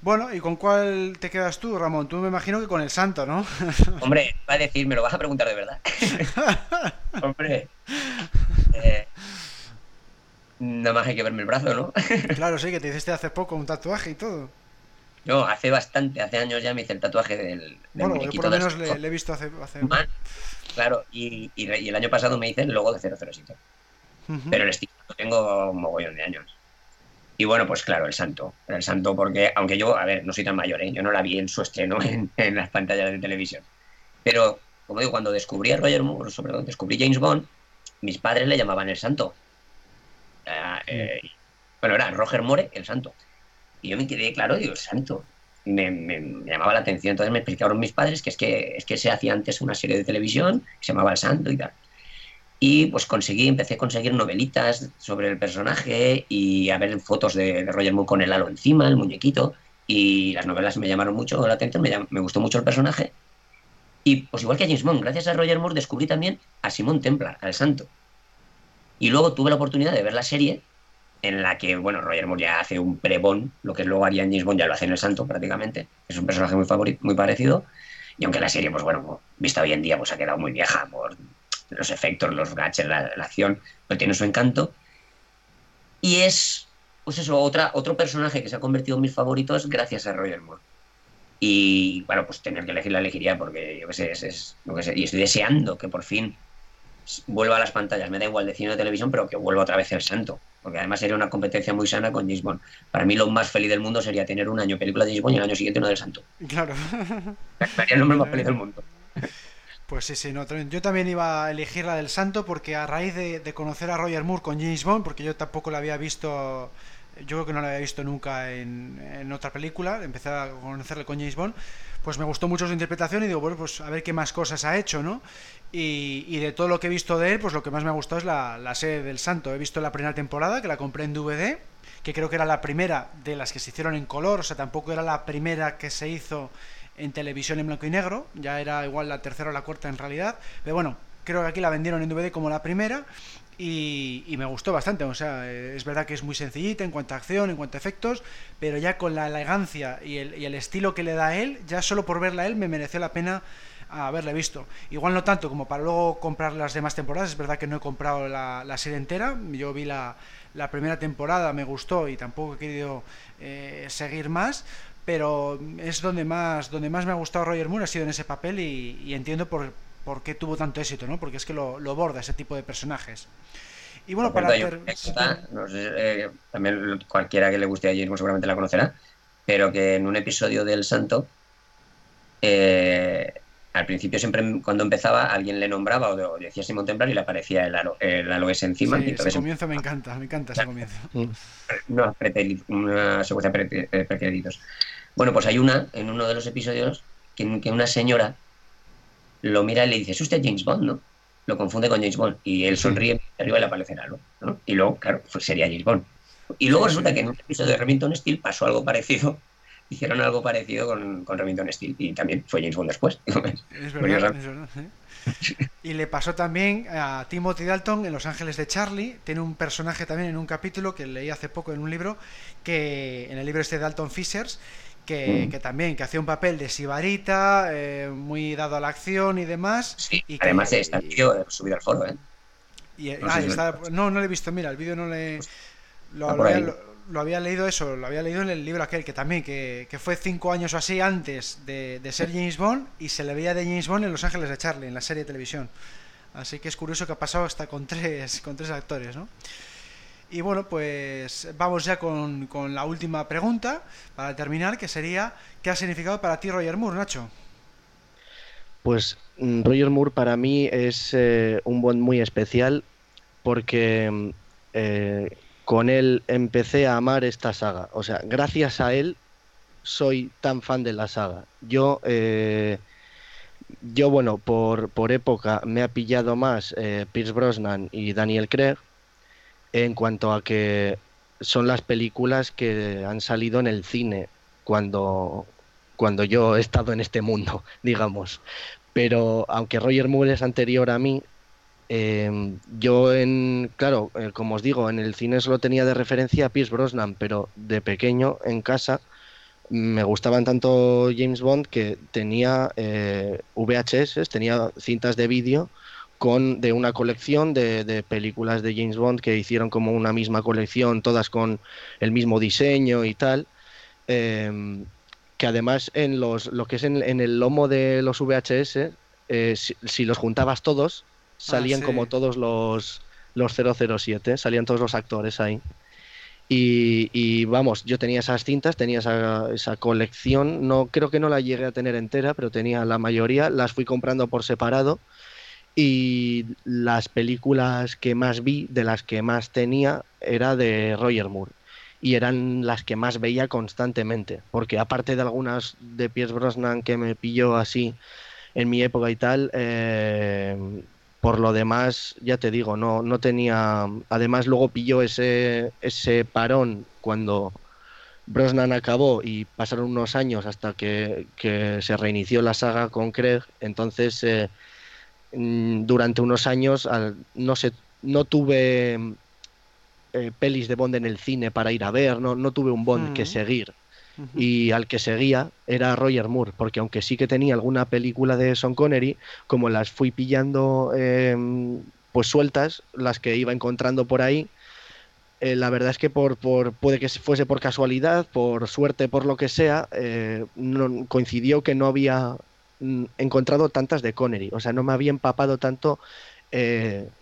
Bueno, ¿y con cuál te quedas tú, Ramón? Tú me imagino que con el santo, ¿no? Hombre, va a decir, me lo vas a preguntar de verdad. Hombre. Eh, nada más hay que verme el brazo, ¿no? claro, sí, que te hiciste hace poco un tatuaje y todo. No, hace bastante, hace años ya me hice el tatuaje del, del Bueno, yo por lo menos le, he visto hace. hace... Man. Claro, y, y- y el año pasado me hice el logo de 007. Ujú. Pero el estilo lo tengo un mogollón de años. Y bueno, pues claro, el santo. El santo porque, aunque yo, a ver, no soy tan mayor, ¿eh? yo no la vi en su estreno en, las pantallas de televisión. Pero, como digo, cuando descubrí a Roger Moore, sobre todo descubrí James Bond, mis padres le llamaban el santo. Eh, bueno, era Roger Moore, el santo. Y yo me quedé, claro, digo, santo. Me, llamaba la atención. Entonces me explicaron mis padres que es que, es que se hacía antes una serie de televisión que se llamaba El Santo y tal. Y pues conseguí, empecé a conseguir novelitas sobre el personaje y a ver fotos de, Roger Moore con el halo encima, el muñequito. Y las novelas me llamaron mucho la atención, me, me gustó mucho el personaje. Y pues igual que a James Bond, gracias a Roger Moore descubrí también a Simón Templar, al santo. Y luego tuve la oportunidad de ver la serie en la que, bueno, Roger Moore ya hace un prebón, lo que luego haría en James ya lo hace en El Santo prácticamente, es un personaje muy, favorito, muy parecido, y aunque la serie, pues bueno, vista hoy en día, pues ha quedado muy vieja por los efectos, los gadgets, la, acción, pero tiene su encanto, y es, pues eso, otra, otro personaje que se ha convertido en mis favoritos gracias a Roger Moore. Y bueno, pues tener que elegir la elegiría porque yo qué sé, es, lo que sé, y estoy deseando que por fin vuelva a las pantallas, me da igual de cine o televisión, pero que vuelva otra vez el santo porque además sería una competencia muy sana con James Bond. Para mí lo más feliz del mundo sería tener un año película de James Bond y el año siguiente una del Santo. Claro. Sería el nombre más feliz del mundo. Pues sí, sí, no, yo también iba a elegir la del Santo porque a raíz de, conocer a Roger Moore con James Bond, porque yo tampoco la había visto, yo creo que no la había visto nunca en, en otra película, empecé a conocerle con James Bond, pues me gustó mucho su interpretación y digo, bueno, pues a ver qué más cosas ha hecho, ¿no? Y, de todo lo que he visto de él, pues lo que más me ha gustado es la, la serie del Santo. He visto la primera temporada, que la compré en DVD, que creo que era la primera de las que se hicieron en color, o sea, tampoco era la primera que se hizo en televisión en blanco y negro, ya era igual la tercera o la cuarta en realidad, pero bueno, creo que aquí la vendieron en DVD como la primera y, me gustó bastante, o sea, es verdad que es muy sencillita en cuanto a acción, en cuanto a efectos, pero ya con la elegancia y el, y estilo que le da a él, ya solo por verla a él me mereció la pena haberle visto. Igual no tanto como para luego comprar las demás temporadas, es verdad que no he comprado la, serie entera, yo vi la, primera temporada, me gustó y tampoco he querido eh, seguir más, pero es donde más, donde más me ha gustado Roger Moore, ha sido en ese papel y, entiendo por, por, qué tuvo tanto éxito, ¿no? porque es que lo, lo borda ese tipo de personajes. Y bueno, para eh, también cualquiera que le guste a James seguramente la conocerá, pero que en un episodio del Santo eh, al principio siempre cuando empezaba alguien le nombraba o decía Simón Templar y le aparecía el, alo, el aloes encima. Sí, ese comienzo me encanta, me encanta ese comienzo. una, una secuencia de eh, precréditos. Bueno, pues hay una, en uno de los episodios, que, que, una señora lo mira y le dice, es usted James Bond, ¿no? Lo confunde con James Bond y él sonríe y arriba le aparece algo, ¿no? Y luego, claro, pues sería James Bond. Y luego resulta que en un episodio de Remington Steel pasó algo parecido hicieron algo parecido con, con Remington Steel y también fue James Bond después. Es verdad, Y le pasó también a Timothy Dalton en Los Ángeles de Charlie. Tiene un personaje también en un capítulo que leí hace poco en un libro, que en el libro este de Dalton Fishers, que, mm. que, también que hacía un papel de sibarita, eh, muy dado a la acción y demás. Sí, y además está el vídeo subido al foro, ¿eh? no, ah, está, no, no, lo he visto, mira, el vídeo no le... Pues lo, lo, lo había leído eso, lo había leído en el libro aquel, que también, que, fue cinco años o así antes de, ser James Bond y se le veía de James Bond en Los Ángeles de Charlie, en la serie de televisión. Así que es curioso que ha pasado hasta con tres, con tres actores, ¿no? Y bueno, pues vamos ya con, la última pregunta para terminar, que sería, ¿qué ha significado para ti Roger Moore, Nacho? Pues mm, Roger Moore para mí es eh, un Bond muy especial porque mm, eh, con él empecé a amar esta saga. O sea, gracias a él soy tan fan de la saga. Yo, eh, yo bueno, por, por, época me ha pillado más eh, Pierce Brosnan y Daniel Craig en cuanto a que son las películas que han salido en el cine cuando, cuando yo he estado en este mundo, digamos. Pero aunque Roger Moore es anterior a mí, Em, yo, en, claro, eh, como os digo, en el cine solo tenía de referencia a Pierce Brosnan, pero de pequeño en casa me gustaban tanto James Bond que tenía eh, VHS, tenía cintas de vídeo con de una colección de, películas de James Bond que hicieron como una misma colección, todas con el mismo diseño y tal. Em, que además en los lo que es en, el lomo de los VHS, eh, si, los juntabas todos, salían ah, como todos los, los 007, salían todos los actores ahí. Y, vamos, yo tenía esas cintas, tenía esa, esa, colección, no creo que no la llegué a tener entera, pero tenía la mayoría, las fui comprando por separado y las películas que más vi, de las que más tenía, era de Roger Moore y eran las que más veía constantemente, porque aparte de algunas de Pierce Brosnan que me pilló así en mi época y tal, eh, por lo demás, ya te digo, no, no tenía. Además, luego pilló ese, ese parón cuando Brosnan acabó y pasaron unos años hasta que, se reinició la saga con Craig. Entonces, eh, durante unos años, no, sé, no tuve eh, pelis de Bond en el cine para ir a ver, no, no tuve un Bond que seguir. Y al que seguía era Roger Moore, porque aunque sí que tenía alguna película de Sean Connery, como las fui pillando em, pues sueltas, las que iba encontrando por ahí, eh, la verdad es que por, por, puede que fuese por casualidad, por suerte, por lo que sea, eh, no, coincidió que no había mm, encontrado tantas de Connery, o sea, no me había empapado tanto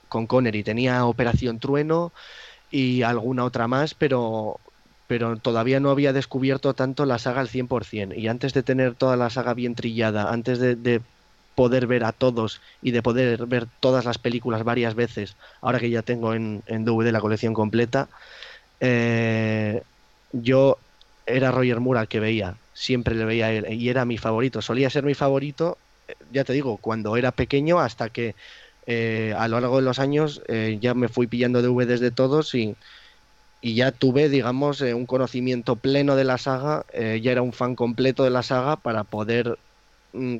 con Connery. Tenía Operación Trueno, y alguna otra más, pero, pero todavía no había descubierto tanto la saga al 100%. Y antes de tener toda la saga bien trillada, antes de, poder ver a todos y de poder ver todas las películas varias veces, ahora que ya tengo en, en DVD la colección completa, eh, yo era Roger Moore que veía, siempre le veía él y era mi favorito. Solía ser mi favorito, eh, ya te digo, cuando era pequeño hasta que eh, a lo largo de los años eh, ya me fui pillando DVDs de todos y, y ya tuve, digamos, un conocimiento pleno de la saga, ya era un fan completo de la saga para poder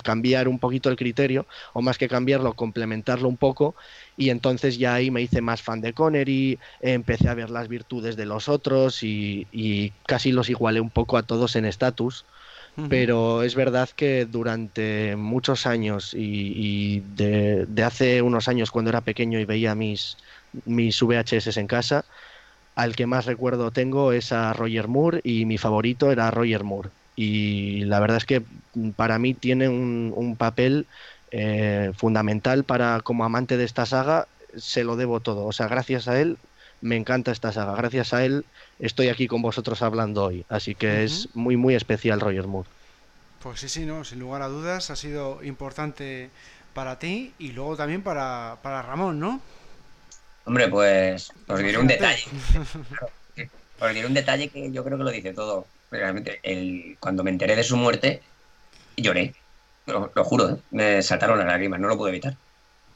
cambiar un poquito el criterio, o más que cambiarlo, complementarlo un poco, y entonces ya ahí me hice más fan de Connery, empecé a ver las virtudes de los otros y, y casi los igualé un poco a todos en estatus pero es verdad que durante muchos años y, de, hace unos años cuando era pequeño y veía mis, mis VHS en casa, al que más recuerdo tengo es a Roger Moore y mi favorito era Roger Moore. Y la verdad es que para mí tiene un, papel eh, fundamental para como amante de esta saga, se lo debo todo. O sea, gracias a él me encanta esta saga. Gracias a él estoy aquí con vosotros hablando hoy. Así que es muy, muy especial Roger Moore. Pues sí, sí, no, sin lugar a dudas ha sido importante para ti y luego también para, para Ramón, ¿no? Hombre, pues os diré un detalle. os diré un detalle que yo creo que lo dice todo. Realmente, el, cuando me enteré de su muerte, lloré. Lo, juro, ¿eh? me saltaron las lágrimas, no lo pude evitar.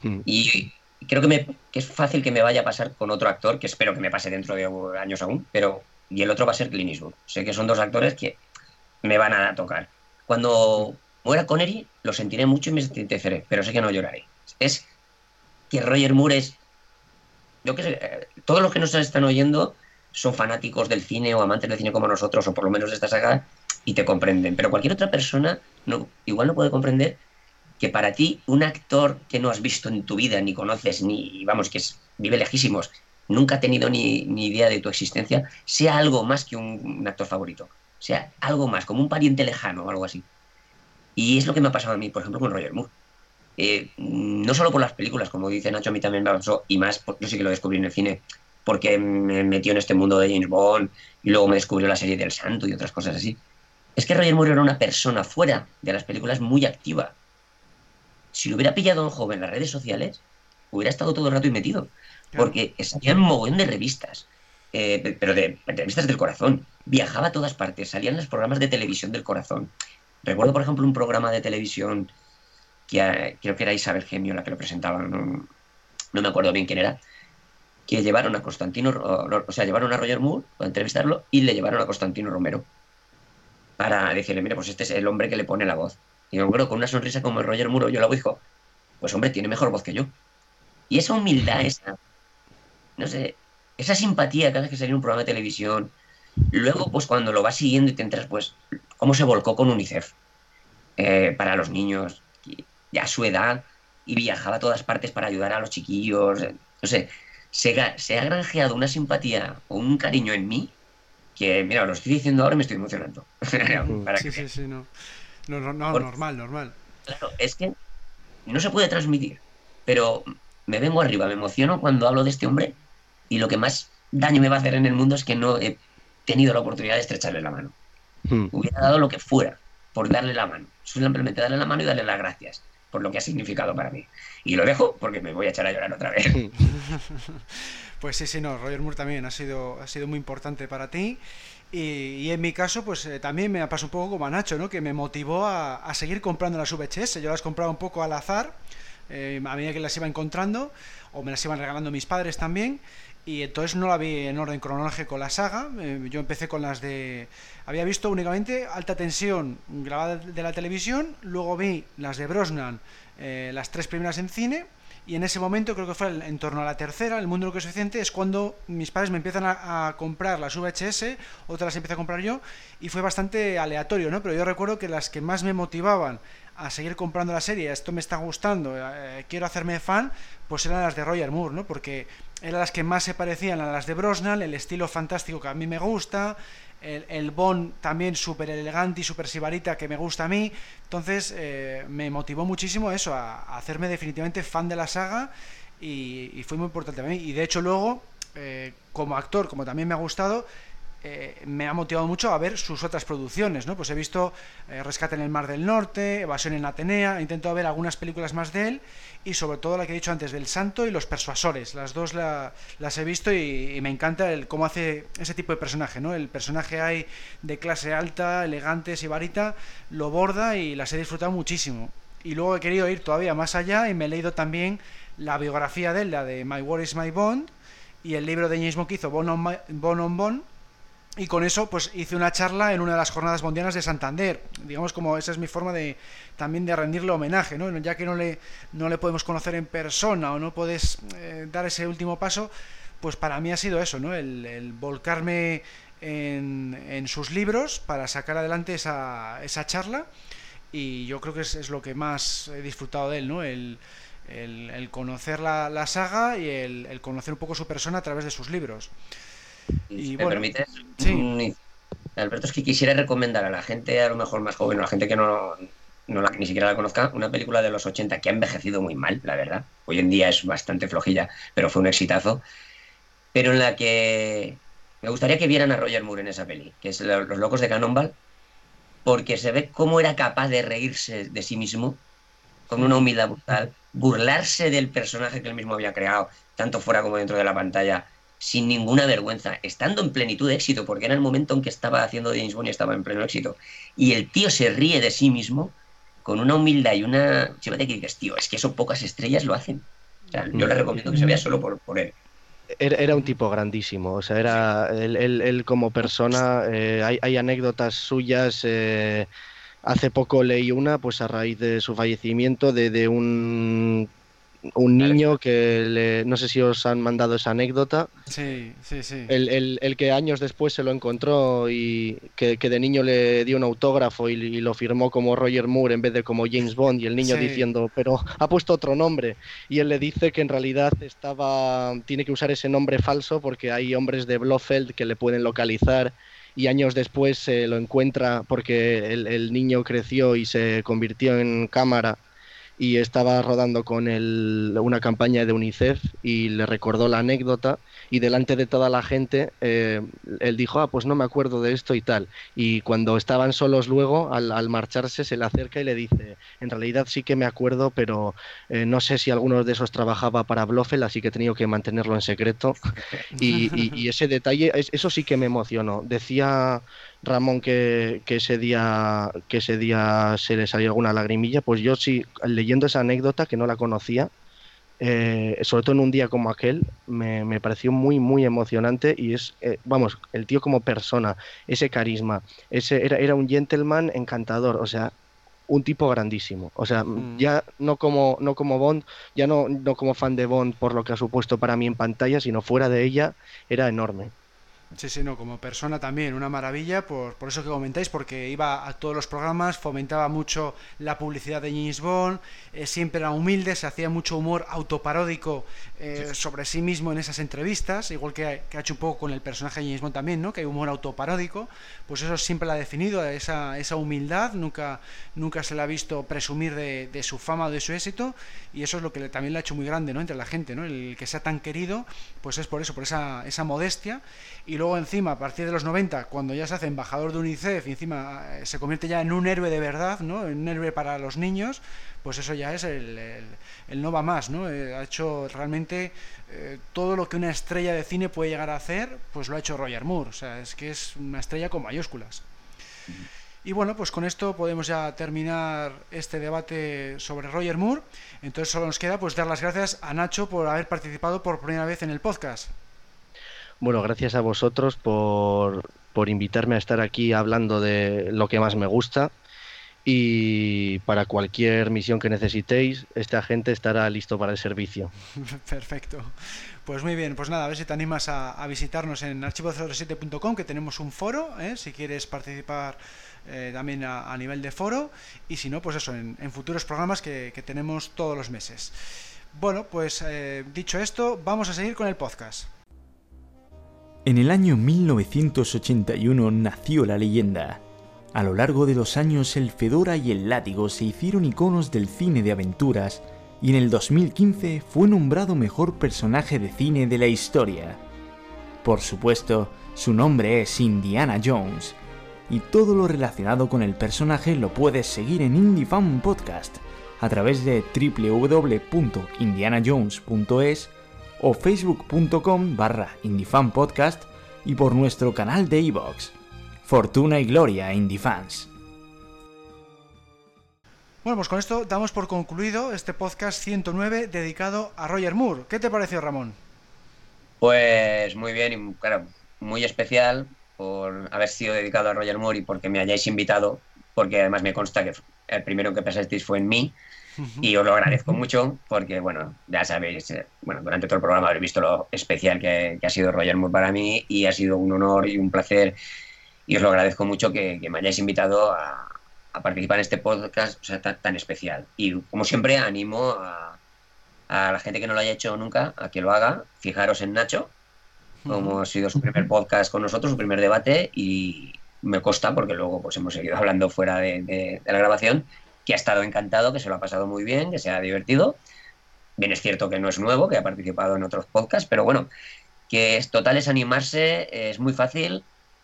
Mm. Y creo que, me, que es fácil que me vaya a pasar con otro actor, que espero que me pase dentro de años aún, pero y el otro va a ser Clint Eastwood. Sé que son dos actores que me van a tocar. Cuando muera Connery, lo sentiré mucho y me entristeceré, pero sé que no lloraré. Es que Roger Moore es. Yo que sé, eh, todos los que nos están oyendo son fanáticos del cine o amantes del cine como nosotros, o por lo menos de esta saga, y te comprenden. Pero cualquier otra persona igual no puede comprender que para ti un actor que no has visto en tu vida, ni conoces, ni, vamos, que es, vive lejísimos, nunca ha tenido ni, idea de tu existencia, sea algo más que un, actor favorito. Sea algo más, como un pariente lejano o algo así. Y es lo que me ha pasado a mí, por ejemplo, con Roger Moore. Eh, no solo por las películas, como dice Nacho, a mí también me pasó, y más, yo sí que lo descubrí en el cine, porque me metió en este mundo de James Bond y luego me descubrió la serie del Santo y otras cosas así. Es que Roger Moore era una persona fuera de las películas muy activa si lo hubiera pillado un joven en las redes sociales, hubiera estado todo el rato y metido. Porque salían mogollón de revistas, eh, pero de, revistas del corazón. Viajaba a todas partes, salían los programas de televisión del corazón. Recuerdo, por ejemplo, un programa de televisión que ah, creo que era Isabel Gemio la que lo presentaba, no, me acuerdo bien quién era, que llevaron a Constantino, o sea, llevaron a Roger Moore para entrevistarlo y le llevaron a Constantino Romero para decirle, mira, pues este es el hombre que le pone la voz. Y me acuerdo con una sonrisa como el Roger Muro, yo lo dijo, pues hombre, tiene mejor voz que yo. Y esa humildad, esa, no sé, esa simpatía cada vez que salía un programa de televisión. Luego, pues cuando lo vas siguiendo y te entras, pues, cómo se volcó con UNICEF eh, para los niños, ya a su edad, y viajaba a todas partes para ayudar a los chiquillos. Eh, no sé, se, se ha granjeado una simpatía o un cariño en mí que, mira, lo estoy diciendo ahora y me estoy emocionando. sí, sí, sí, no. No, no, normal, normal. Claro, es que no se puede transmitir, pero me vengo arriba, me emociono cuando hablo de este hombre y lo que más daño me va a hacer en el mundo es que no he tenido la oportunidad de estrecharle la mano. Hmm. Hubiera dado lo que fuera por darle la mano. Simplemente darle la mano y darle las gracias por lo que ha significado para mí. Y lo dejo porque me voy a echar a llorar otra vez. Pues sí, sí, no, Roger Moore también ha sido, ha sido muy importante para ti. Y, en mi caso, pues eh, también me pasado un poco como a Nacho, ¿no? Que me motivó a, a seguir comprando las VHS. Yo las compraba un poco al azar, eh, a medida que las iba encontrando, o me las iban regalando mis padres también. Y entonces no la vi en orden cronológico la saga. Eh, yo empecé con las de. Había visto únicamente alta tensión grabada de la televisión. Luego vi las de Brosnan, eh, las tres primeras en cine. Y en ese momento, creo que fue en torno a la tercera, El mundo lo que es suficiente, es cuando mis padres me empiezan a, comprar las VHS, otras las empecé a comprar yo, y fue bastante aleatorio, ¿no? Pero yo recuerdo que las que más me motivaban a seguir comprando la serie, esto me está gustando, eh, quiero hacerme fan, pues eran las de Roger Moore, ¿no? Porque eran las que más se parecían a las de Brosnan, el estilo fantástico que a mí me gusta, el, el Bond también súper elegante y súper sibarita que me gusta a mí. Entonces eh, me motivó muchísimo eso, a, hacerme definitivamente fan de la saga y, fue muy importante para mí. Y de hecho luego, eh, como actor, como también me ha gustado, eh, me ha motivado mucho a ver sus otras producciones, ¿no? Pues he visto Rescate en el Mar del Norte, Evasión en Atenea, he intentado ver algunas películas más de él y sobre todo la que he dicho antes del Santo y Los Persuasores. Las dos la, las he visto y, me encanta el cómo hace ese tipo de personaje, ¿no? El personaje hay de clase alta, elegante, sibarita, lo borda y las he disfrutado muchísimo. Y luego he querido ir todavía más allá y me he leído también la biografía de él, la de My War is My Bond y el libro de James Bond que hizo Bon on, My, bon on Bond y con eso pues hice una charla en una de las jornadas mundiales de Santander. Digamos como esa es mi forma de también de rendirle homenaje ¿no? ya que no le no le podemos conocer en persona o no puedes eh, dar ese último paso pues para mí ha sido eso no el, volcarme en, en, sus libros para sacar adelante esa, esa charla. Y yo creo que es, es, lo que más he disfrutado de él no el, el, conocer la, la, saga y el conocer un poco su persona a través de sus libros y, si bueno, me permites, sí. Alberto, es que quisiera recomendar a la gente, a lo mejor más joven, o a la gente que no, no la, ni siquiera la conozca, una película de los 80 que ha envejecido muy mal, la verdad. Hoy en día es bastante flojilla, pero fue un exitazo. Pero en la que me gustaría que vieran a Roger Moore en esa peli, que es Los Locos de Cannonball, porque se ve cómo era capaz de reírse de sí mismo, con una humildad brutal, burlarse del personaje que él mismo había creado, tanto fuera como dentro de la pantalla, sin ninguna vergüenza, estando en plenitud de éxito, porque era el momento en que estaba haciendo James Bond y estaba en pleno éxito. Y el tío se ríe de sí mismo con una humildad y una... Llévate que dices, tío, es que eso pocas estrellas lo hacen. O sea, yo le recomiendo que se vea solo por, por él. Era, era, un tipo grandísimo, o sea, era él, él, él como persona, eh, hay, hay, anécdotas suyas, eh, hace poco leí una, pues a raíz de su fallecimiento, de, de un un niño que le, no sé si os han mandado esa anécdota. Sí, sí, sí. El, el, el que años después se lo encontró y que, que de niño le dio un autógrafo y, y, lo firmó como Roger Moore en vez de como James Bond y el niño sí. diciendo, pero ha puesto otro nombre. Y él le dice que en realidad estaba, tiene que usar ese nombre falso porque hay hombres de Blofeld que le pueden localizar y años después se lo encuentra porque el, el niño creció y se convirtió en cámara y estaba rodando con él una campaña de UNICEF y le recordó la anécdota y delante de toda la gente eh, él dijo, ah, pues no me acuerdo de esto y tal. Y cuando estaban solos luego, al, marcharse, se le acerca y le dice, en realidad sí que me acuerdo, pero eh, no sé si alguno de esos trabajaba para Blofeld, así que he tenido que mantenerlo en secreto. Y ese detalle, eso sí que me emocionó. Decía Ramón que, que, ese día que ese día se le salió alguna lagrimilla, pues yo sí, leyendo esa anécdota que no la conocía, eh, sobre todo en un día como aquel, me, me pareció muy, muy emocionante y es, eh, vamos, el tío como persona, ese carisma, ese era, era un gentleman encantador, o sea, un tipo grandísimo. O sea, mm. ya no como, no como Bond, ya no, no como fan de Bond por lo que ha supuesto para mí en pantalla, sino fuera de ella, era enorme. Sí, sí, no, como persona también, una maravilla, por, por eso que comentáis, porque iba a todos los programas, fomentaba mucho la publicidad de James Bond, eh, siempre era humilde, se hacía mucho humor autoparódico eh, sobre sí mismo en esas entrevistas, igual que, que, ha hecho un poco con el personaje de James Bond también, ¿no? que hay humor autoparódico, pues eso siempre la ha definido, esa, esa humildad, nunca, nunca se le ha visto presumir de, de su fama o de su éxito, y eso es lo que también le ha hecho muy grande ¿no? entre la gente, ¿no? el que sea tan querido, pues es por eso, por esa, esa modestia, y luego encima, a partir de los 90, cuando ya se hace embajador de UNICEF y encima eh, se convierte ya en un héroe de verdad, ¿no? En un héroe para los niños, pues eso ya es el, el, no va más, ¿no? Eh, ha hecho realmente eh, todo lo que una estrella de cine puede llegar a hacer, pues lo ha hecho Roger Moore, o sea, es que es una estrella con mayúsculas. Y bueno, pues con esto podemos ya terminar este debate sobre Roger Moore. Entonces solo nos queda pues dar las gracias a Nacho por haber participado por primera vez en el podcast. Bueno, gracias a vosotros por, por invitarme a estar aquí hablando de lo que más me gusta. Y para cualquier misión que necesitéis, este agente estará listo para el servicio. Perfecto. Pues muy bien, pues nada, a ver si te animas a, a visitarnos en archivo07.com, que tenemos un foro, ¿eh? si quieres participar eh, también a, nivel de foro, y si no, pues eso, en, en futuros programas que, que, tenemos todos los meses. Bueno, pues eh, dicho esto, vamos a seguir con el podcast. En el año 1981 nació la leyenda. A lo largo de los años el Fedora y el Látigo se hicieron iconos del cine de aventuras y en el 2015 fue nombrado mejor personaje de cine de la historia. Por supuesto, su nombre es Indiana Jones y todo lo relacionado con el personaje lo puedes seguir en IndieFan Podcast a través de www.indianajones.es o facebook.com barra indiefanpodcast y por nuestro canal de iVoox. Fortuna y gloria Indiefans. Bueno, pues con esto damos por concluido este podcast 109 dedicado a Roger Moore. ¿Qué te pareció, Ramón? Pues muy bien y claro, muy especial por haber sido dedicado a Roger Moore y porque me hayáis invitado, porque además me consta que el primero que pensasteis fue en mí y os lo agradezco mucho porque, bueno, ya sabéis, eh, bueno, durante todo el programa habréis visto lo especial que, que, ha sido Roger Moore para mí y ha sido un honor y un placer y os lo agradezco mucho que, que me hayáis invitado a, a, participar en este podcast o sea, tan, tan, especial. Y como siempre, animo a, a, la gente que no lo haya hecho nunca a que lo haga. Fijaros en Nacho, como ha sido su primer podcast con nosotros, su primer debate y me consta porque luego pues hemos seguido hablando fuera de, de, de la grabación que ha estado encantado, que se lo ha pasado muy bien, que se ha divertido. Bien es cierto que no es nuevo, que ha participado en otros podcasts, pero bueno, que es total es animarse, es muy fácil.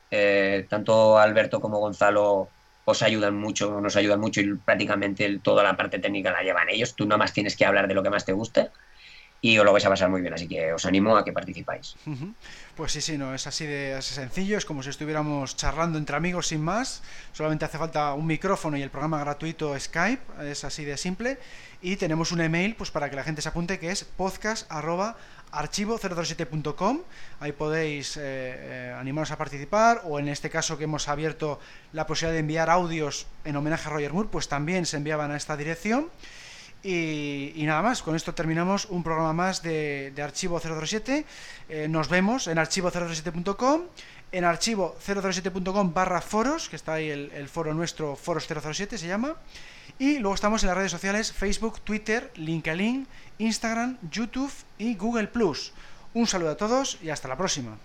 Eh, tanto Alberto como Gonzalo os ayudan mucho, nos ayudan mucho y prácticamente toda la parte técnica la llevan ellos. Tú nada más tienes que hablar de lo que más te guste y os lo vais a pasar muy bien, así que os animo a que participáis. Pues sí, sí, no, es así de sencillo, es como si estuviéramos charlando entre amigos sin más, solamente hace falta un micrófono y el programa gratuito Skype, es así de simple, y tenemos un email pues para que la gente se apunte que es podcast@archivo007.com, ahí podéis eh, eh, animaros a participar, o en este caso que hemos abierto la posibilidad de enviar audios en homenaje a Roger Moore, pues también se enviaban a esta dirección. Y, nada más, con esto terminamos un programa más de, Archivo 007. Eh, nos vemos en archivo007.com, en archivo007.com barra foros, que está ahí el, foro nuestro, Foros 007 se llama. Y luego estamos en las redes sociales Facebook, Twitter, LinkedIn, Instagram, YouTube y Google. Un saludo a todos y hasta la próxima.